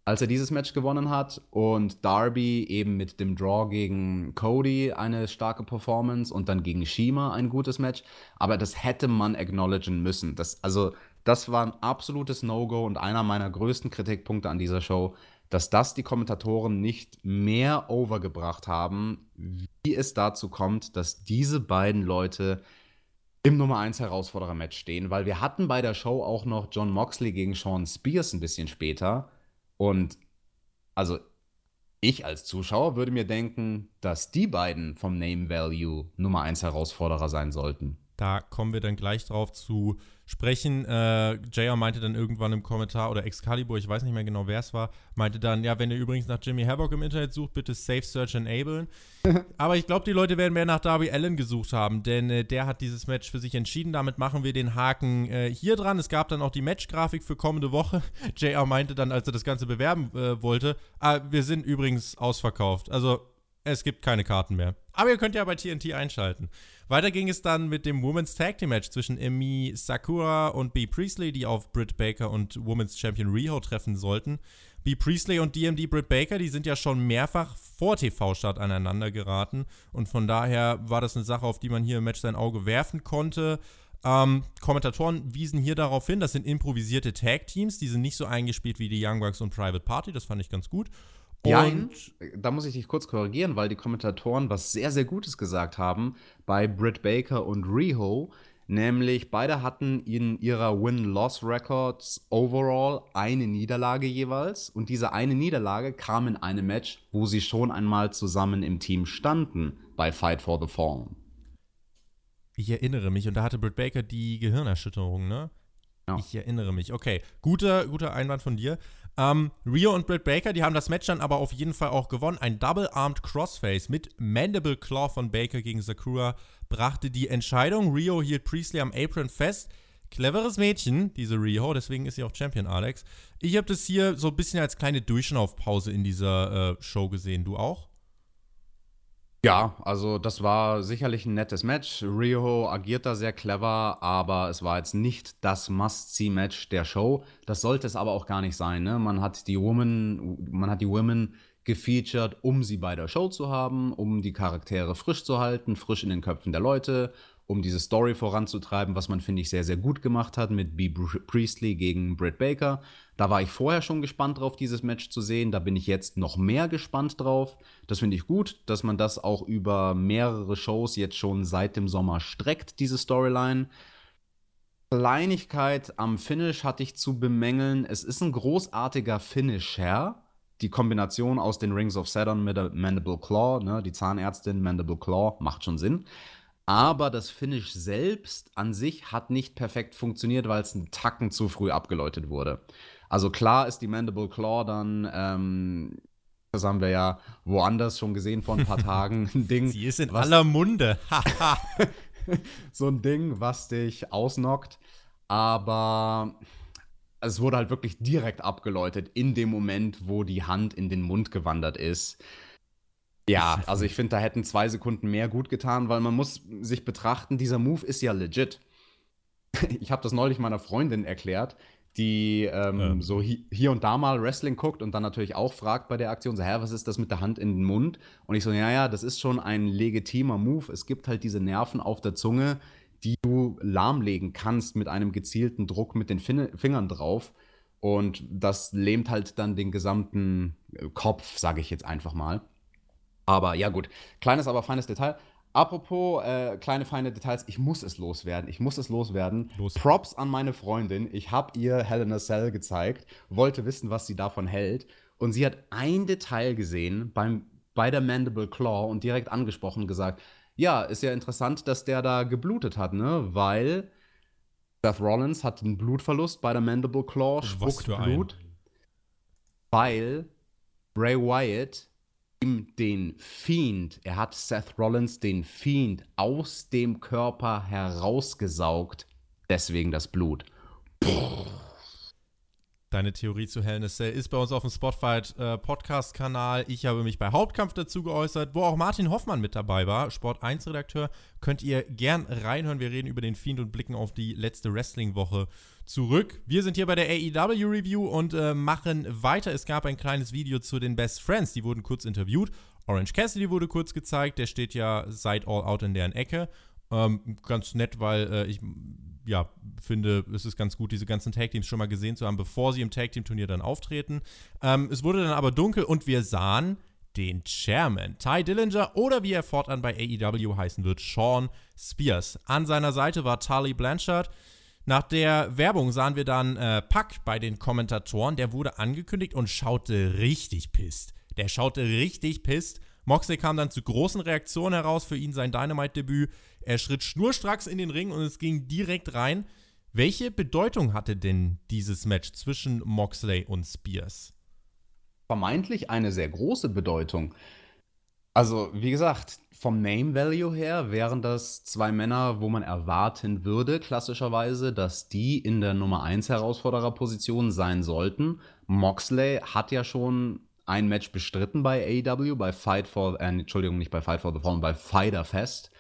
als er dieses Match gewonnen hat. Und Darby eben mit dem Draw gegen Cody eine starke Performance und dann gegen Shima ein gutes Match. Aber das hätte man acknowledgen müssen. Das, also das war ein absolutes No-Go und einer meiner größten Kritikpunkte an dieser Show, dass das die Kommentatoren nicht mehr overgebracht haben, wie es dazu kommt, dass diese beiden Leute im Nummer 1 Herausforderer-Match stehen, weil wir hatten bei der Show auch noch John Moxley gegen Sean Spears ein bisschen später und also ich als Zuschauer würde mir denken, dass die beiden vom Name Value Nummer 1 Herausforderer sein sollten. Da kommen wir dann gleich drauf zu sprechen. Äh, JR meinte dann irgendwann im Kommentar, oder Excalibur, ich weiß nicht mehr genau, wer es war, meinte dann, ja, wenn ihr übrigens nach Jimmy Havoc im Internet sucht, bitte Safe Search enablen. Aber ich glaube, die Leute werden mehr nach Darby Allen gesucht haben, denn äh, der hat dieses Match für sich entschieden. Damit machen wir den Haken äh, hier dran. Es gab dann auch die Matchgrafik für kommende Woche. JR meinte dann, als er das Ganze bewerben äh, wollte, ah, wir sind übrigens ausverkauft. Also es gibt keine Karten mehr. Aber ihr könnt ja bei TNT einschalten. Weiter ging es dann mit dem Women's Tag Team Match zwischen Emi Sakura und B. Priestley, die auf Britt Baker und Women's Champion Riho treffen sollten. B. Priestley und DMD Britt Baker, die sind ja schon mehrfach vor TV-Start aneinander geraten. Und von daher war das eine Sache, auf die man hier im Match sein Auge werfen konnte. Ähm, Kommentatoren wiesen hier darauf hin, das sind improvisierte Tag-Teams, die sind nicht so eingespielt wie die Young Bucks und Private Party, das fand ich ganz gut. Ja, da muss ich dich kurz korrigieren, weil die Kommentatoren was sehr, sehr Gutes gesagt haben bei Britt Baker und Riho. Nämlich beide hatten in ihrer Win-Loss-Records overall eine Niederlage jeweils. Und diese eine Niederlage kam in einem Match, wo sie schon einmal zusammen im Team standen bei Fight for the Fallen. Ich erinnere mich, und da hatte Britt Baker die Gehirnerschütterung, ne? Ja. Ich erinnere mich. Okay, guter, guter Einwand von dir. Ähm, Rio und Britt Baker, die haben das Match dann aber auf jeden Fall auch gewonnen. Ein Double-Armed Crossface mit Mandible Claw von Baker gegen Sakura brachte die Entscheidung. Rio hielt Priestley am Apron fest. Cleveres Mädchen, diese Rio, deswegen ist sie auch Champion, Alex. Ich habe das hier so ein bisschen als kleine Durchschnaufpause in dieser äh, Show gesehen. Du auch? Ja, also das war sicherlich ein nettes Match. Rio agiert da sehr clever, aber es war jetzt nicht das Must-See-Match der Show. Das sollte es aber auch gar nicht sein. Ne? Man hat die Women, man hat die Women gefeatured, um sie bei der Show zu haben, um die Charaktere frisch zu halten, frisch in den Köpfen der Leute, um diese Story voranzutreiben, was man, finde ich, sehr, sehr gut gemacht hat mit B. Priestley gegen Britt Baker. Da war ich vorher schon gespannt drauf, dieses Match zu sehen. Da bin ich jetzt noch mehr gespannt drauf. Das finde ich gut, dass man das auch über mehrere Shows jetzt schon seit dem Sommer streckt, diese Storyline. Kleinigkeit am Finish hatte ich zu bemängeln. Es ist ein großartiger Finisher. Die Kombination aus den Rings of Saturn mit der Mandible Claw, ne, die Zahnärztin Mandible Claw, macht schon Sinn. Aber das Finish selbst an sich hat nicht perfekt funktioniert, weil es einen Tacken zu früh abgeläutet wurde. Also klar ist die Mandible Claw dann, ähm, das haben wir ja woanders schon gesehen vor ein paar Tagen, ein Ding. Sie ist in was, aller Munde. so ein Ding, was dich ausnockt. Aber es wurde halt wirklich direkt abgeläutet in dem Moment, wo die Hand in den Mund gewandert ist. Ja, also ich finde, da hätten zwei Sekunden mehr gut getan, weil man muss sich betrachten, dieser Move ist ja legit. Ich habe das neulich meiner Freundin erklärt, die ähm, ja. so hi hier und da mal Wrestling guckt und dann natürlich auch fragt bei der Aktion, so, hä, was ist das mit der Hand in den Mund? Und ich so, ja, ja, das ist schon ein legitimer Move. Es gibt halt diese Nerven auf der Zunge, die du lahmlegen kannst mit einem gezielten Druck mit den fin Fingern drauf. Und das lähmt halt dann den gesamten Kopf, sage ich jetzt einfach mal. Aber ja, gut. Kleines, aber feines Detail. Apropos äh, kleine, feine Details, ich muss es loswerden. Ich muss es loswerden. Los. Props an meine Freundin. Ich habe ihr Helena Cell gezeigt, wollte wissen, was sie davon hält. Und sie hat ein Detail gesehen beim, bei der Mandible Claw und direkt angesprochen und gesagt: Ja, ist ja interessant, dass der da geblutet hat, ne? Weil Seth Rollins hat einen Blutverlust bei der Mandible Claw, spuckt Blut. Ein. Weil Bray Wyatt den Fiend, er hat Seth Rollins den Fiend aus dem Körper herausgesaugt, deswegen das Blut. Puh. Deine Theorie zu Hell in a Cell ist bei uns auf dem Spotfight äh. Ich habe mich bei Hauptkampf dazu geäußert, wo auch Martin Hoffmann mit dabei war, Sport 1-Redakteur. Könnt ihr gern reinhören. Wir reden über den Fiend und blicken auf die letzte Wrestling-Woche zurück. Wir sind hier bei der AEW Review und äh, machen weiter. Es gab ein kleines Video zu den Best Friends, die wurden kurz interviewt. Orange Cassidy wurde kurz gezeigt, der steht ja seit All Out in deren Ecke. Ähm, ganz nett, weil äh, ich ja, finde, es ist ganz gut, diese ganzen Tag-Teams schon mal gesehen zu haben, bevor sie im Tag-Team-Turnier dann auftreten. Ähm, es wurde dann aber dunkel und wir sahen den Chairman, Ty Dillinger oder wie er fortan bei AEW heißen wird, Sean Spears. An seiner Seite war Tully Blanchard. Nach der Werbung sahen wir dann äh, Puck bei den Kommentatoren. Der wurde angekündigt und schaute richtig pisst. Der schaute richtig pisst. Moxley kam dann zu großen Reaktionen heraus für ihn sein Dynamite-Debüt. Er schritt schnurstracks in den Ring und es ging direkt rein. Welche Bedeutung hatte denn dieses Match zwischen Moxley und Spears? Vermeintlich eine sehr große Bedeutung. Also, wie gesagt, vom Name Value her wären das zwei Männer, wo man erwarten würde, klassischerweise, dass die in der Nummer 1 Herausfordererposition sein sollten. Moxley hat ja schon ein Match bestritten bei AEW, bei Fight for, äh, Entschuldigung, nicht bei Fight for the Fallen, bei Fighter Fest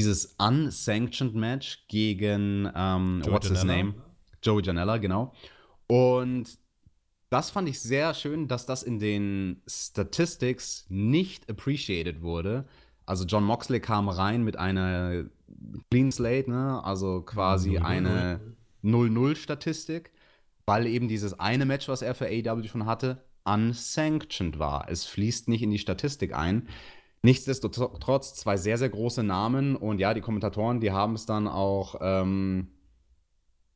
dieses unsanctioned Match gegen, ähm, what's Janella. his name? Joey Janella, genau. Und das fand ich sehr schön, dass das in den Statistics nicht appreciated wurde. Also John Moxley kam rein mit einer Clean Slate, ne? also quasi 0 -0 -0. eine 0-0-Statistik, weil eben dieses eine Match, was er für AEW schon hatte, unsanctioned war. Es fließt nicht in die Statistik ein. Nichtsdestotrotz zwei sehr, sehr große Namen und ja, die Kommentatoren, die haben es dann auch ähm,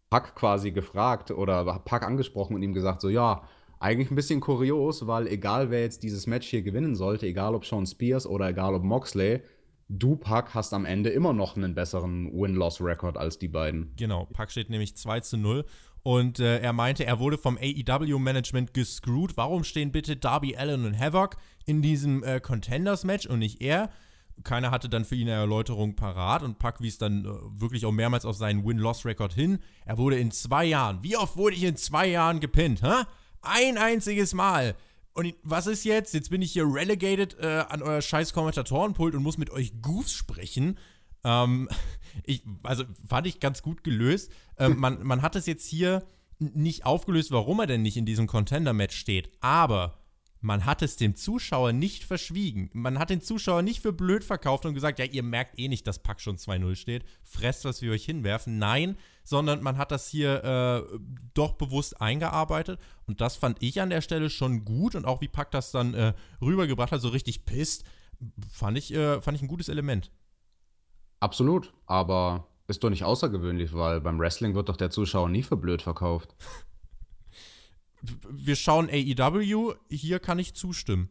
Pack quasi gefragt oder Pack angesprochen und ihm gesagt, so ja, eigentlich ein bisschen kurios, weil egal wer jetzt dieses Match hier gewinnen sollte, egal ob Sean Spears oder egal ob Moxley, du, Pack, hast am Ende immer noch einen besseren Win-Loss-Record als die beiden. Genau, Pack steht nämlich 2 zu 0 und äh, er meinte, er wurde vom AEW-Management gescrewt. Warum stehen bitte Darby Allen und Havoc in diesem äh, Contenders-Match und nicht er? Keiner hatte dann für ihn eine Erläuterung parat und Pack wies dann äh, wirklich auch mehrmals auf seinen Win-Loss-Rekord hin. Er wurde in zwei Jahren, wie oft wurde ich in zwei Jahren gepinnt? Hä? Ein einziges Mal. Und was ist jetzt? Jetzt bin ich hier relegated äh, an euer scheiß Kommentatorenpult und muss mit euch Goofs sprechen. Ähm, ich, also fand ich ganz gut gelöst. Ähm, man, man hat es jetzt hier nicht aufgelöst, warum er denn nicht in diesem Contender-Match steht, aber man hat es dem Zuschauer nicht verschwiegen. Man hat den Zuschauer nicht für blöd verkauft und gesagt, ja, ihr merkt eh nicht, dass Pack schon 2-0 steht. Fresst, was wir euch hinwerfen. Nein, sondern man hat das hier äh, doch bewusst eingearbeitet. Und das fand ich an der Stelle schon gut. Und auch wie Pack das dann äh, rübergebracht hat, so richtig pisst, fand ich, äh, fand ich ein gutes Element. Absolut, aber ist doch nicht außergewöhnlich, weil beim Wrestling wird doch der Zuschauer nie für blöd verkauft. Wir schauen AEW, hier kann ich zustimmen.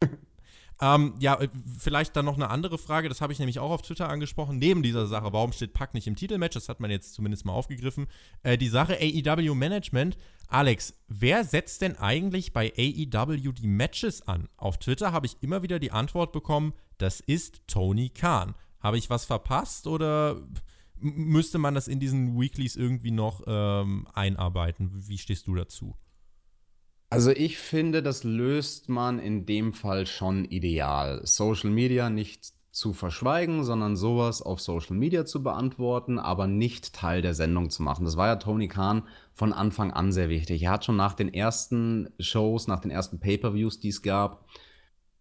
ähm, ja, äh, vielleicht dann noch eine andere Frage, das habe ich nämlich auch auf Twitter angesprochen, neben dieser Sache, warum steht Pack nicht im Titelmatch, das hat man jetzt zumindest mal aufgegriffen. Äh, die Sache AEW Management, Alex, wer setzt denn eigentlich bei AEW die Matches an? Auf Twitter habe ich immer wieder die Antwort bekommen, das ist Tony Khan. Habe ich was verpasst oder müsste man das in diesen Weeklies irgendwie noch ähm, einarbeiten? Wie stehst du dazu? Also ich finde, das löst man in dem Fall schon ideal. Social Media nicht zu verschweigen, sondern sowas auf Social Media zu beantworten, aber nicht Teil der Sendung zu machen. Das war ja Tony Khan von Anfang an sehr wichtig. Er hat schon nach den ersten Shows, nach den ersten Pay-per-Views, die es gab,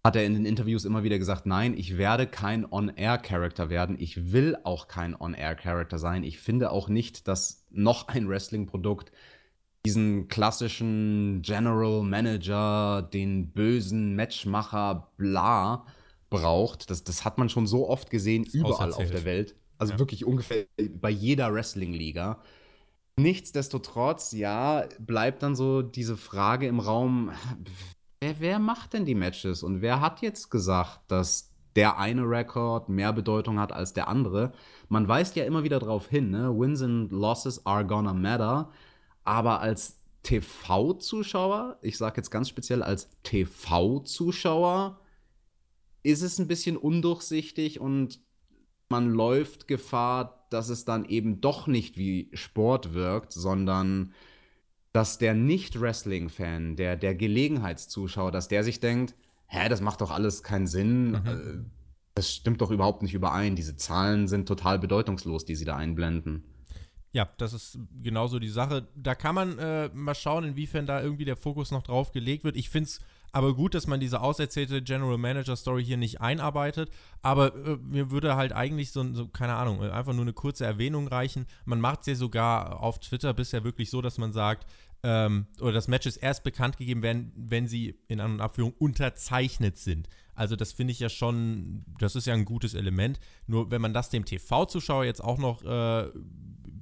hat er in den Interviews immer wieder gesagt, nein, ich werde kein On-Air-Character werden. Ich will auch kein On-Air-Character sein. Ich finde auch nicht, dass noch ein Wrestling-Produkt diesen klassischen General Manager, den bösen Matchmacher, bla, braucht. Das, das hat man schon so oft gesehen, überall auf der Welt. Also ja. wirklich ungefähr bei jeder Wrestling-Liga. Nichtsdestotrotz, ja, bleibt dann so diese Frage im Raum, wer, wer macht denn die Matches? Und wer hat jetzt gesagt, dass der eine Rekord mehr Bedeutung hat als der andere? Man weist ja immer wieder darauf hin, ne? Wins and Losses are gonna matter. Aber als TV-Zuschauer, ich sage jetzt ganz speziell als TV-Zuschauer, ist es ein bisschen undurchsichtig und man läuft Gefahr, dass es dann eben doch nicht wie Sport wirkt, sondern dass der Nicht-Wrestling-Fan, der, der Gelegenheitszuschauer, dass der sich denkt, hä, das macht doch alles keinen Sinn, mhm. Äh, das stimmt doch überhaupt nicht überein, diese Zahlen sind total bedeutungslos, die sie da einblenden. Ja, das ist genauso die Sache. Da kann man äh, mal schauen, inwiefern da irgendwie der Fokus noch drauf gelegt wird. Ich finde es aber gut, dass man diese auserzählte General Manager Story hier nicht einarbeitet. Aber äh, mir würde halt eigentlich so, so, keine Ahnung, einfach nur eine kurze Erwähnung reichen. Man macht es ja sogar auf Twitter bisher wirklich so, dass man sagt, ähm, oder das Match ist erst bekannt gegeben werden, wenn sie in An- und Abführung unterzeichnet sind. Also das finde ich ja schon, das ist ja ein gutes Element. Nur wenn man das dem TV-Zuschauer jetzt auch noch, äh,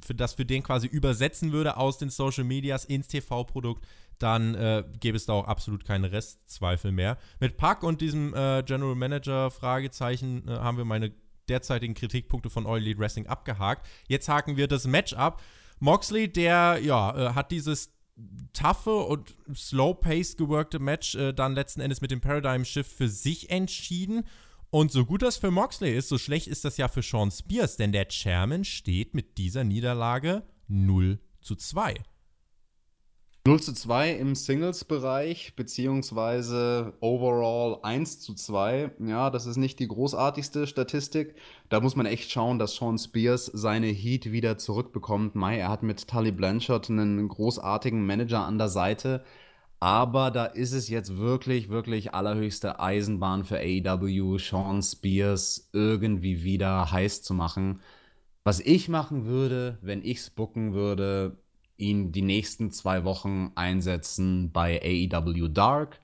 für das für den quasi übersetzen würde aus den Social Medias ins TV-Produkt, dann äh, gäbe es da auch absolut keine Restzweifel mehr. Mit Pack und diesem äh, General Manager Fragezeichen äh, haben wir meine derzeitigen Kritikpunkte von All Elite Wrestling abgehakt. Jetzt haken wir das Match ab. Moxley, der ja, äh, hat dieses toughe und slow-paced geworkte Match äh, dann letzten Endes mit dem Paradigm Shift für sich entschieden. Und so gut das für Moxley ist, so schlecht ist das ja für Sean Spears, denn der Chairman steht mit dieser Niederlage 0 zu 2. 0 zu 2 im Singles-Bereich, beziehungsweise overall 1 zu 2. Ja, das ist nicht die großartigste Statistik. Da muss man echt schauen, dass Sean Spears seine Heat wieder zurückbekommt. Mai, er hat mit Tully Blanchard einen großartigen Manager an der Seite. Aber da ist es jetzt wirklich, wirklich allerhöchste Eisenbahn für AEW, Sean Spears irgendwie wieder heiß zu machen. Was ich machen würde, wenn ich es booken würde, ihn die nächsten zwei Wochen einsetzen bei AEW Dark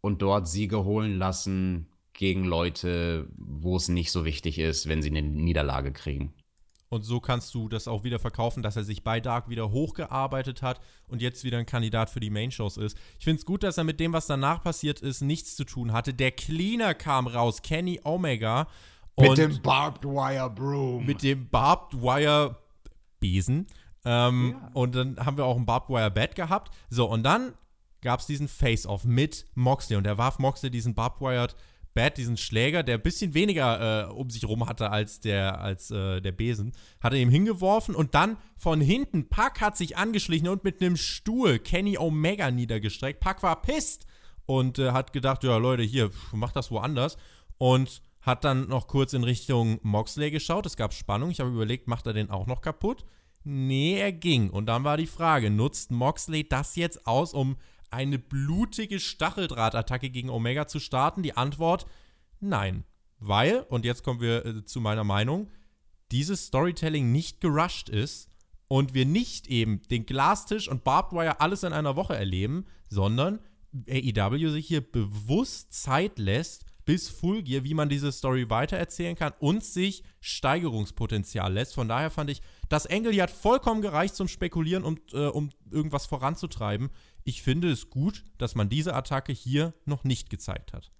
und dort Siege holen lassen gegen Leute, wo es nicht so wichtig ist, wenn sie eine Niederlage kriegen. Und so kannst du das auch wieder verkaufen, dass er sich bei Dark wieder hochgearbeitet hat und jetzt wieder ein Kandidat für die Main-Shows ist. Ich finde es gut, dass er mit dem, was danach passiert ist, nichts zu tun hatte. Der Cleaner kam raus, Kenny Omega. mit dem Barbed Wire Broom. Mit dem Barbed Wire Besen. Ähm, ja. Und dann haben wir auch ein Barbed Wire Bat gehabt. So, und dann gab es diesen Face-Off mit Moxley. Und er warf Moxley diesen Barbed Wire Bat, diesen Schläger, der ein bisschen weniger äh, um sich rum hatte als der, als, äh, der Besen, hat er ihm hingeworfen und dann von hinten, Pack hat sich angeschlichen und mit einem Stuhl Kenny Omega niedergestreckt. Pack war pisst und äh, hat gedacht, ja Leute, hier, mach das woanders. Und hat dann noch kurz in Richtung Moxley geschaut. Es gab Spannung. Ich habe überlegt, macht er den auch noch kaputt? Nee, er ging. Und dann war die Frage, nutzt Moxley das jetzt aus, um eine blutige Stacheldrahtattacke gegen Omega zu starten? Die Antwort, nein. Weil, und jetzt kommen wir äh, zu meiner Meinung, dieses Storytelling nicht gerusht ist und wir nicht eben den Glastisch und Barbed Wire alles in einer Woche erleben, sondern AEW sich hier bewusst Zeit lässt, bis Full Gear, wie man diese Story weitererzählen kann und sich Steigerungspotenzial lässt. Von daher fand ich, das Engel hier hat vollkommen gereicht zum Spekulieren und äh, um irgendwas voranzutreiben. Ich finde es gut, dass man diese Attacke hier noch nicht gezeigt hat.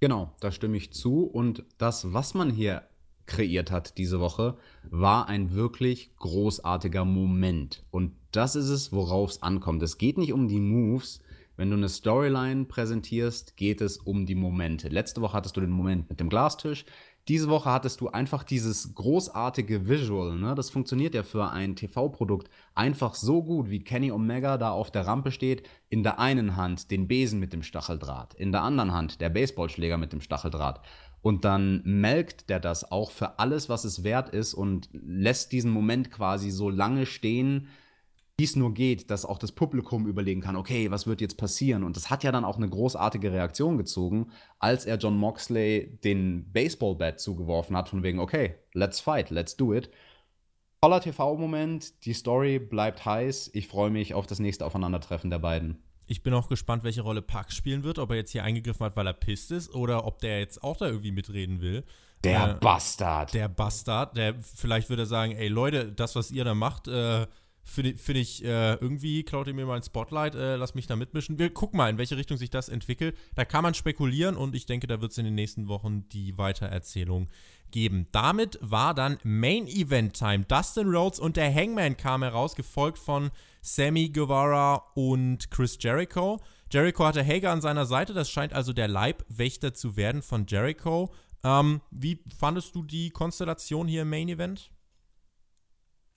Genau, da stimme ich zu. Und das, was man hier kreiert hat diese Woche, war ein wirklich großartiger Moment. Und das ist es, worauf es ankommt. Es geht nicht um die Moves, wenn du eine Storyline präsentierst, geht es um die Momente. Letzte Woche hattest du den Moment mit dem Glastisch. Diese Woche hattest du einfach dieses großartige Visual. Ne? Das funktioniert ja für ein TV-Produkt einfach so gut, wie Kenny Omega da auf der Rampe steht. In der einen Hand den Besen mit dem Stacheldraht, in der anderen Hand der Baseballschläger mit dem Stacheldraht. Und dann melkt der das auch für alles, was es wert ist und lässt diesen Moment quasi so lange stehen, wie es nur geht, dass auch das Publikum überlegen kann, okay, was wird jetzt passieren? Und das hat ja dann auch eine großartige Reaktion gezogen, als er John Moxley den Baseball-Bat zugeworfen hat, von wegen, okay, let's fight, let's do it. toller TV-Moment. Die Story bleibt heiß. Ich freue mich auf das nächste Aufeinandertreffen der beiden. Ich bin auch gespannt, welche Rolle Pax spielen wird, ob er jetzt hier eingegriffen hat, weil er pisst ist oder ob der jetzt auch da irgendwie mitreden will. Der äh, Bastard. Der Bastard, der vielleicht würde sagen, ey Leute, das, was ihr da macht, äh, finde find ich äh, irgendwie, klaut ihr mir mal ein Spotlight, äh, lass mich da mitmischen. Wir gucken mal, in welche Richtung sich das entwickelt. Da kann man spekulieren und ich denke, da wird es in den nächsten Wochen die Weitererzählung geben. Damit war dann Main Event Time. Dustin Rhodes und der Hangman kamen heraus, gefolgt von Sammy Guevara und Chris Jericho. Jericho hatte Hager an seiner Seite, das scheint also der Leibwächter zu werden von Jericho. Ähm, wie fandest du die Konstellation hier im Main Event?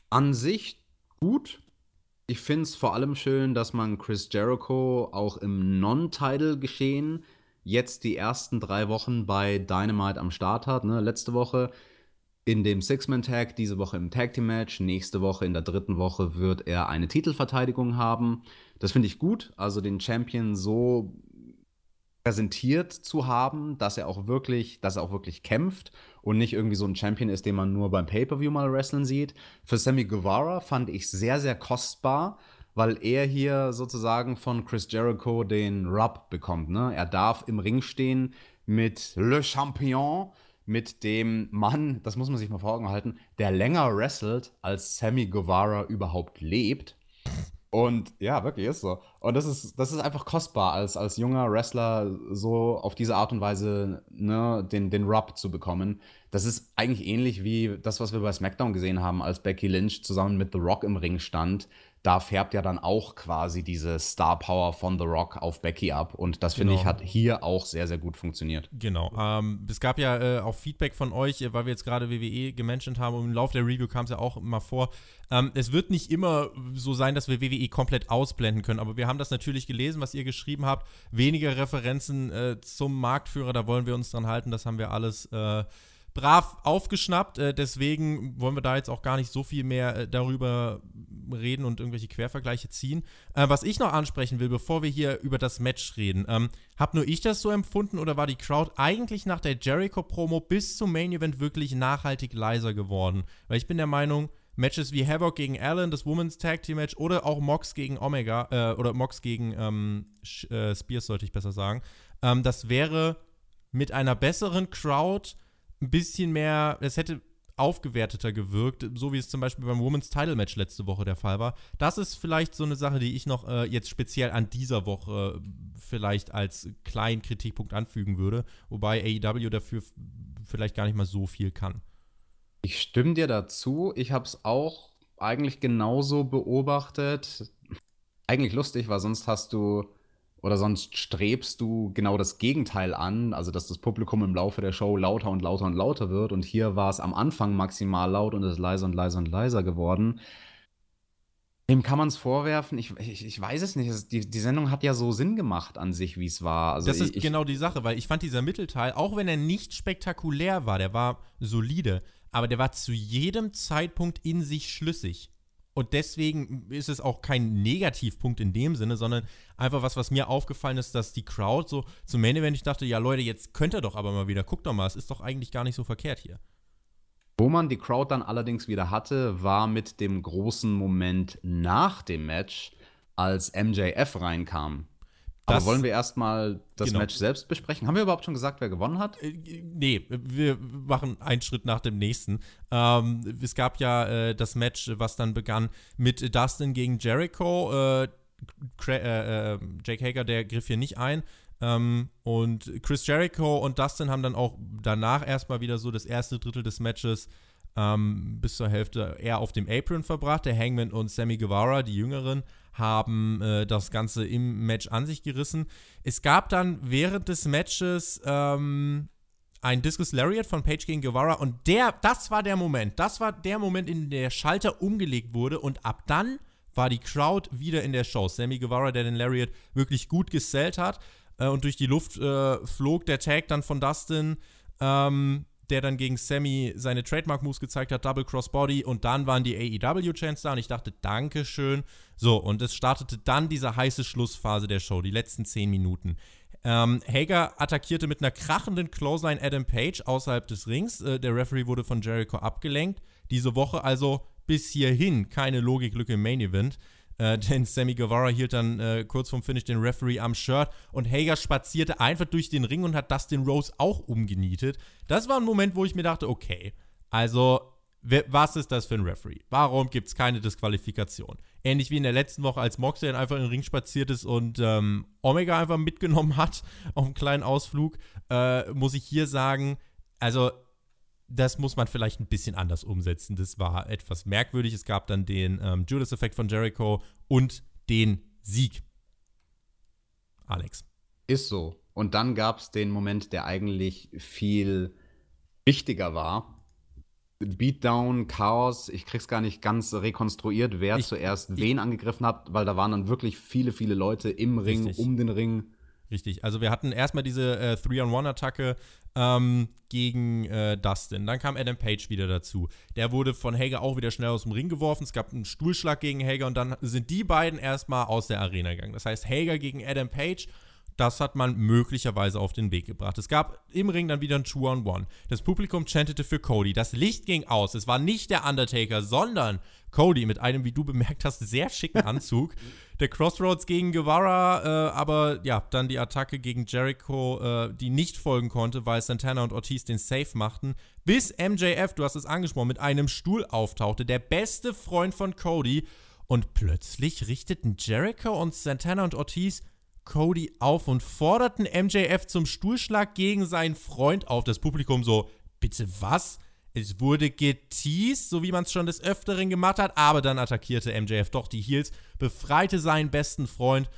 An sich gut. Ich finde es vor allem schön, dass man Chris Jericho auch im Non-Title-Geschehen jetzt die ersten drei Wochen bei Dynamite am Start hat. Ne? Letzte Woche in dem Six-Man-Tag, diese Woche im Tag-Team-Match, nächste Woche in der dritten Woche wird er eine Titelverteidigung haben. Das finde ich gut, also den Champion so präsentiert zu haben, dass er auch wirklich, dass er auch wirklich kämpft und nicht irgendwie so ein Champion ist, den man nur beim Pay-per-View mal wrestlen sieht. Für Sammy Guevara fand ich sehr sehr kostbar, weil er hier sozusagen von Chris Jericho den Rub bekommt. Ne? Er darf im Ring stehen mit Le Champion, mit dem Mann, das muss man sich mal vor Augen halten, der länger wrestelt, als Sammy Guevara überhaupt lebt. Und ja, wirklich ist so. Und das ist, das ist einfach kostbar, als, als junger Wrestler so auf diese Art und Weise ne, den, den Rub zu bekommen. Das ist eigentlich ähnlich wie das, was wir bei SmackDown gesehen haben, als Becky Lynch zusammen mit The Rock im Ring stand da färbt ja dann auch quasi diese Star Power von The Rock auf Becky ab. Und das finde genau. ich hat hier auch sehr, sehr gut funktioniert. Genau. Ähm, es gab ja äh, auch Feedback von euch, äh, weil wir jetzt gerade WWE gementioned haben und im Laufe der Review kam es ja auch immer vor. Ähm, es wird nicht immer so sein, dass wir WWE komplett ausblenden können, aber wir haben das natürlich gelesen, was ihr geschrieben habt. Weniger Referenzen äh, zum Marktführer, da wollen wir uns dran halten. Das haben wir alles äh, brav aufgeschnappt. Äh, deswegen wollen wir da jetzt auch gar nicht so viel mehr äh, darüber reden und irgendwelche Quervergleiche ziehen. Äh, was ich noch ansprechen will, bevor wir hier über das Match reden, ähm, hab nur ich das so empfunden oder war die Crowd eigentlich nach der Jericho-Promo bis zum Main Event wirklich nachhaltig leiser geworden? Weil ich bin der Meinung, Matches wie Havoc gegen Allen, das Women's Tag Team Match oder auch Mox gegen Omega, äh, oder Mox gegen ähm, äh, Spears, sollte ich besser sagen, ähm, das wäre mit einer besseren Crowd ein bisschen mehr, es hätte aufgewerteter gewirkt, so wie es zum Beispiel beim Women's Title Match letzte Woche der Fall war. Das ist vielleicht so eine Sache, die ich noch äh, jetzt speziell an dieser Woche äh, vielleicht als kleinen Kritikpunkt anfügen würde, wobei AEW dafür vielleicht gar nicht mal so viel kann. Ich stimme dir dazu. Ich habe es auch eigentlich genauso beobachtet. Eigentlich lustig, weil sonst hast du oder sonst strebst du genau das Gegenteil an, also dass das Publikum im Laufe der Show lauter und lauter und lauter wird. Und hier war es am Anfang maximal laut und ist leiser und leiser und leiser geworden. Dem kann man es vorwerfen. Ich, ich, ich, weiß es nicht. Die, die Sendung hat ja so Sinn gemacht an sich, wie es war. Also das ist ich, genau die Sache, weil ich fand dieser Mittelteil, auch wenn er nicht spektakulär war, der war solide, aber der war zu jedem Zeitpunkt in sich schlüssig. Und deswegen ist es auch kein Negativpunkt in dem Sinne, sondern einfach was, was mir aufgefallen ist, dass die Crowd so zum Main Event, ich dachte, ja Leute, jetzt könnt ihr doch aber mal wieder, guckt doch mal, es ist doch eigentlich gar nicht so verkehrt hier. Wo man die Crowd dann allerdings wieder hatte, war mit dem großen Moment nach dem Match, als MJF reinkam. Das, Aber wollen wir erstmal das genau. Match selbst besprechen? Haben wir überhaupt schon gesagt, wer gewonnen hat? Äh, nee, wir machen einen Schritt nach dem nächsten. Ähm, es gab ja äh, das Match, was dann begann mit Dustin gegen Jericho. Äh, äh, äh, Jake Hager, der griff hier nicht ein. Ähm, und Chris Jericho und Dustin haben dann auch danach erstmal wieder so das erste Drittel des Matches ähm, bis zur Hälfte eher auf dem Apron verbracht. Der Hangman und Sammy Guevara, die Jüngeren, haben äh, das Ganze im Match an sich gerissen. Es gab dann während des Matches ähm, ein Discus Lariat von Page gegen Guevara und der, das war der Moment, das war der Moment, in dem der Schalter umgelegt wurde und ab dann war die Crowd wieder in der Show. Sammy Guevara, der den Lariat wirklich gut gesellt hat äh, und durch die Luft äh, flog der Tag dann von Dustin. Ähm, der dann gegen Sammy seine Trademark-Moves gezeigt hat, Double Cross Body und dann waren die AEW-Chants da und ich dachte, Dankeschön. So, und es startete dann diese heiße Schlussphase der Show, die letzten 10 Minuten. Ähm, Hager attackierte mit einer krachenden Clothesline Adam Page außerhalb des Rings. Äh, der Referee wurde von Jericho abgelenkt. Diese Woche also bis hierhin keine Logiklücke im Main Event. Äh, denn Sammy Guevara hielt dann äh, kurz vorm Finish den Referee am Shirt und Hager spazierte einfach durch den Ring und hat Dustin Rose auch umgenietet. Das war ein Moment, wo ich mir dachte, okay, also was ist das für ein Referee? Warum gibt es keine Disqualifikation? Ähnlich wie in der letzten Woche, als Moxley einfach in den Ring spaziert ist und ähm, Omega einfach mitgenommen hat auf einen kleinen Ausflug, äh, muss ich hier sagen, also das muss man vielleicht ein bisschen anders umsetzen. Das war etwas merkwürdig. Es gab dann den ähm, Judas-Effekt von Jericho und den Sieg. Alex. Ist so. Und dann gab es den Moment, der eigentlich viel wichtiger war. Beatdown, Chaos, ich krieg's gar nicht ganz rekonstruiert, wer ich, zuerst ich, wen angegriffen hat, weil da waren dann wirklich viele, viele Leute im Ring, richtig. um den Ring. Richtig, also wir hatten erstmal diese äh, Three-on-One-Attacke ähm, gegen äh, Dustin. Dann kam Adam Page wieder dazu. Der wurde von Hager auch wieder schnell aus dem Ring geworfen. Es gab einen Stuhlschlag gegen Hager und dann sind die beiden erstmal aus der Arena gegangen. Das heißt, Hager gegen Adam Page das hat man möglicherweise auf den Weg gebracht. Es gab im Ring dann wieder ein Two-on-One. Das Publikum chantete für Cody. Das Licht ging aus. Es war nicht der Undertaker, sondern Cody mit einem, wie du bemerkt hast, sehr schicken Anzug. der Crossroads gegen Guevara, äh, aber ja, dann die Attacke gegen Jericho, äh, die nicht folgen konnte, weil Santana und Ortiz den Safe machten. Bis MJF, du hast es angesprochen, mit einem Stuhl auftauchte. Der beste Freund von Cody. Und plötzlich richteten Jericho und Santana und Ortiz Cody auf und forderten MJF zum Stuhlschlag gegen seinen Freund auf. Das Publikum so, bitte was? Es wurde geteased, so wie man es schon des Öfteren gemacht hat, aber dann attackierte MJF doch die Heels, befreite seinen besten Freund,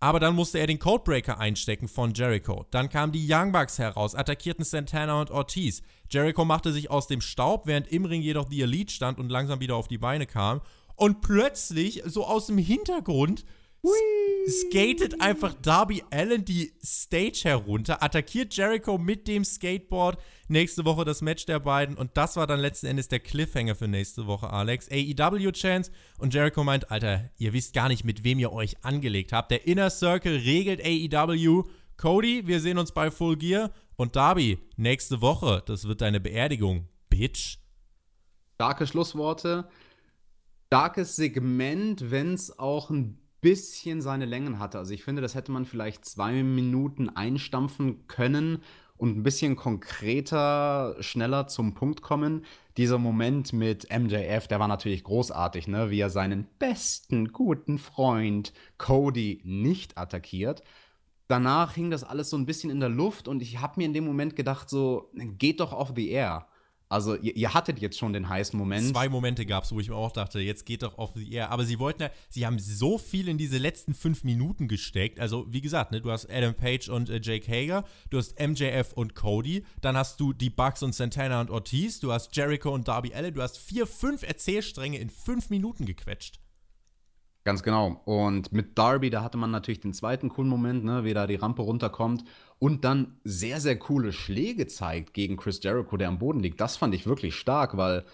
aber dann musste er den Codebreaker einstecken von Jericho. Dann kamen die Young Bucks heraus, attackierten Santana und Ortiz. Jericho machte sich aus dem Staub, während im Ring jedoch die Elite stand und langsam wieder auf die Beine kam. Und plötzlich, so aus dem Hintergrund, skatet einfach Darby Allen die Stage herunter, attackiert Jericho mit dem Skateboard. Nächste Woche das Match der beiden und das war dann letzten Endes der Cliffhanger für nächste Woche, Alex. AEW Chance und Jericho meint, Alter, ihr wisst gar nicht, mit wem ihr euch angelegt habt. Der Inner Circle regelt AEW. Cody, wir sehen uns bei Full Gear und Darby, nächste Woche, das wird deine Beerdigung, Bitch. Starke Schlussworte. Starkes Segment, wenn es auch ein bisschen seine Längen hatte. Also ich finde, das hätte man vielleicht zwei Minuten einstampfen können und ein bisschen konkreter, schneller zum Punkt kommen. Dieser Moment mit MJF, der war natürlich großartig, ne? wie er seinen besten, guten Freund Cody nicht attackiert. Danach hing das alles so ein bisschen in der Luft und ich habe mir in dem Moment gedacht, so, geht doch off the air. Also ihr, ihr, hattet jetzt schon den heißen Moment. Zwei Momente gab es, wo ich mir auch dachte, jetzt geht doch auf die Air. Aber sie wollten ja, sie haben so viel in diese letzten fünf Minuten gesteckt. Also wie gesagt, ne, du hast Adam Page und äh, Jake Hager, du hast MJF und Cody, dann hast du die Bucks und Santana und Ortiz, du hast Jericho und Darby Allin, du hast vier, fünf Erzählstränge in fünf Minuten gequetscht. Ganz genau. Und mit Darby, da hatte man natürlich den zweiten coolen Moment, ne, wie da die Rampe runterkommt und dann sehr, sehr coole Schläge zeigt gegen Chris Jericho, der am Boden liegt. Das fand ich wirklich stark, weil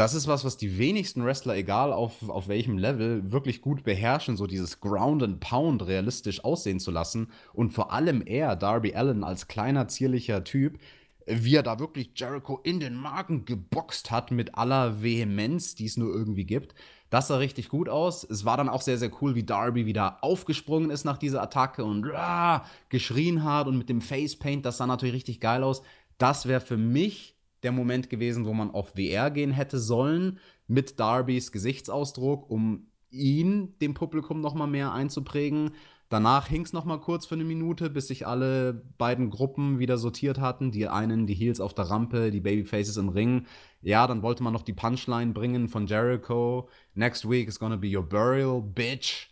das ist was, was die wenigsten Wrestler, egal auf, auf welchem Level, wirklich gut beherrschen, so dieses Ground and Pound realistisch aussehen zu lassen. Und vor allem er, Darby Allen, als kleiner, zierlicher Typ, wie er da wirklich Jericho in den Magen geboxt hat mit aller Vehemenz, die es nur irgendwie gibt. Das sah richtig gut aus. Es war dann auch sehr, sehr cool, wie Darby wieder aufgesprungen ist nach dieser Attacke und ah, geschrien hat und mit dem Facepaint, das sah natürlich richtig geil aus. Das wäre für mich der Moment gewesen, wo man auf VR gehen hätte sollen mit Darbys Gesichtsausdruck, um ihn dem Publikum noch mal mehr einzuprägen. Danach hing es noch mal kurz für eine Minute, bis sich alle beiden Gruppen wieder sortiert hatten. Die einen, die Heels auf der Rampe, die Babyfaces im Ring. Ja, dann wollte man noch die Punchline bringen von Jericho. Next week is gonna be your burial, bitch.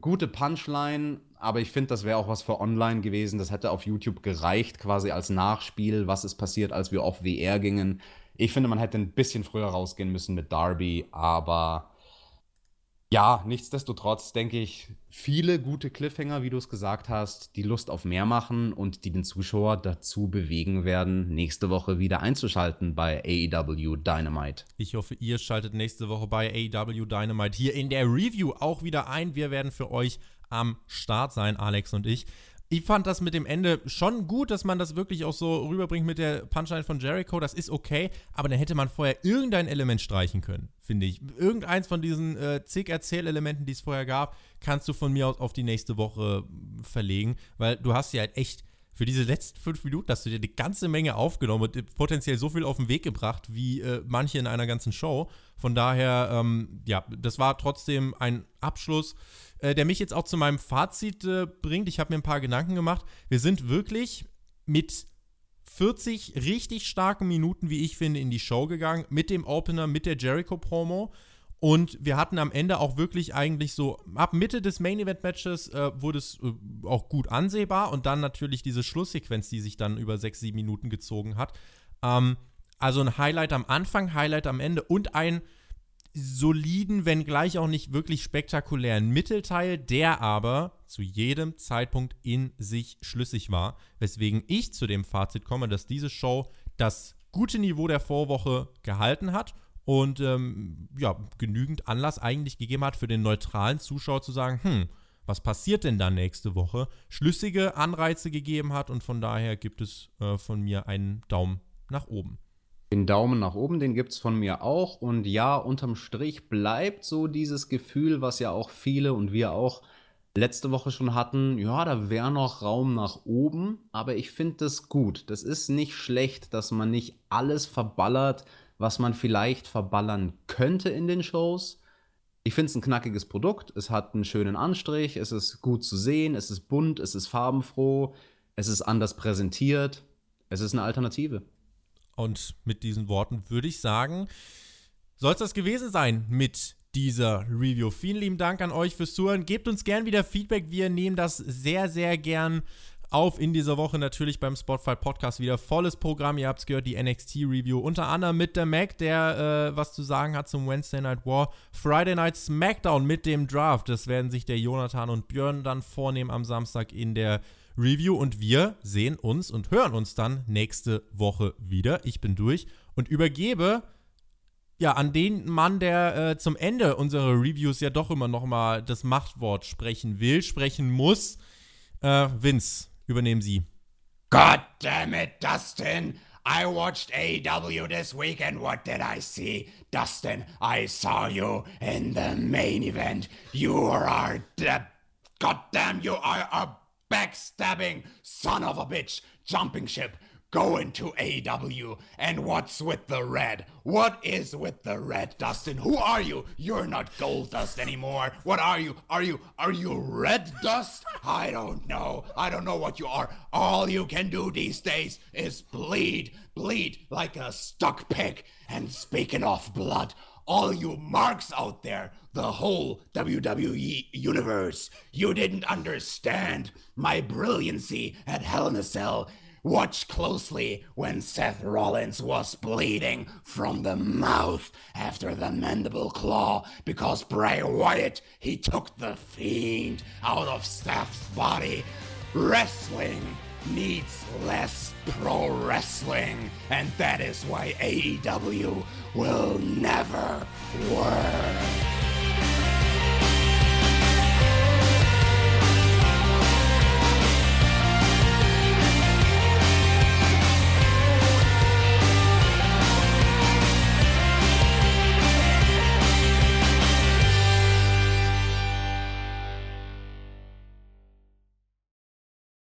Gute Punchline, aber ich finde, das wäre auch was für online gewesen. Das hätte auf YouTube gereicht, quasi als Nachspiel, was ist passiert, als wir auf VR gingen. Ich finde, man hätte ein bisschen früher rausgehen müssen mit Darby, aber ja, nichtsdestotrotz denke ich, viele gute Cliffhanger, wie du es gesagt hast, die Lust auf mehr machen und die den Zuschauer dazu bewegen werden, nächste Woche wieder einzuschalten bei AEW Dynamite. Ich hoffe, ihr schaltet nächste Woche bei AEW Dynamite hier in der Review auch wieder ein. Wir werden für euch am Start sein, Alex und ich. Ich fand das mit dem Ende schon gut, dass man das wirklich auch so rüberbringt mit der Punchline von Jericho. Das ist okay, aber dann hätte man vorher irgendein Element streichen können, finde ich. Irgendeins von diesen äh, zig Erzählelementen, die es vorher gab, kannst du von mir aus auf die nächste Woche verlegen, weil du hast ja halt echt für diese letzten fünf Minuten hast du dir eine ganze Menge aufgenommen und potenziell so viel auf den Weg gebracht wie äh, manche in einer ganzen Show. Von daher, ähm, ja, das war trotzdem ein Abschluss äh, der mich jetzt auch zu meinem Fazit äh, bringt. Ich habe mir ein paar Gedanken gemacht. Wir sind wirklich mit 40 richtig starken Minuten, wie ich finde, in die Show gegangen, mit dem Opener, mit der Jericho-Promo. Und wir hatten am Ende auch wirklich eigentlich so, ab Mitte des Main Event Matches äh, wurde es äh, auch gut ansehbar und dann natürlich diese Schlusssequenz, die sich dann über sechs, sieben Minuten gezogen hat. Ähm, also ein Highlight am Anfang, Highlight am Ende und ein soliden, wenngleich auch nicht wirklich spektakulären Mittelteil, der aber zu jedem Zeitpunkt in sich schlüssig war, weswegen ich zu dem Fazit komme, dass diese Show das gute Niveau der Vorwoche gehalten hat und ähm, ja, genügend Anlass eigentlich gegeben hat für den neutralen Zuschauer zu sagen, hm, was passiert denn da nächste Woche? Schlüssige Anreize gegeben hat und von daher gibt es äh, von mir einen Daumen nach oben. Den Daumen nach oben, den gibt es von mir auch. Und ja, unterm Strich bleibt so dieses Gefühl, was ja auch viele und wir auch letzte Woche schon hatten, ja, da wäre noch Raum nach oben, aber ich finde das gut. Das ist nicht schlecht, dass man nicht alles verballert, was man vielleicht verballern könnte in den Shows. Ich finde es ein knackiges Produkt, es hat einen schönen Anstrich, es ist gut zu sehen, es ist bunt, es ist farbenfroh, es ist anders präsentiert, es ist eine Alternative. Und mit diesen Worten würde ich sagen, soll es das gewesen sein mit dieser Review. Vielen lieben Dank an euch fürs Zuhören. Gebt uns gern wieder Feedback. Wir nehmen das sehr, sehr gern auf in dieser Woche natürlich beim Spotify Podcast wieder volles Programm. Ihr habt es gehört, die NXT Review. Unter anderem mit der Mac, der äh, was zu sagen hat zum Wednesday Night War. Friday Night SmackDown mit dem Draft. Das werden sich der Jonathan und Björn dann vornehmen am Samstag in der Review und wir sehen uns und hören uns dann nächste Woche wieder. Ich bin durch und übergebe ja an den Mann, der äh, zum Ende unserer Reviews ja doch immer noch mal das Machtwort sprechen will, sprechen muss. Äh, Vince, übernehmen Sie. God damn it, Dustin! I watched AEW this week and what did I see? Dustin, I saw you in the main event. You are the. God damn, you are a backstabbing son of a bitch, jumping ship, going to AW. And what's with the red? What is with the red, Dustin? Who are you? You're not gold dust anymore. What are you? Are you are you red dust? I don't know. I don't know what you are. All you can do these days is bleed, bleed like a stuck pig. And speaking of blood, all you marks out there, the whole WWE universe. You didn't understand my brilliancy at Hell in a Cell. Watch closely when Seth Rollins was bleeding from the mouth after the mandible claw because Bray Wyatt he took the fiend out of Seth's body. Wrestling needs less pro wrestling, and that is why AEW will never work. Bye.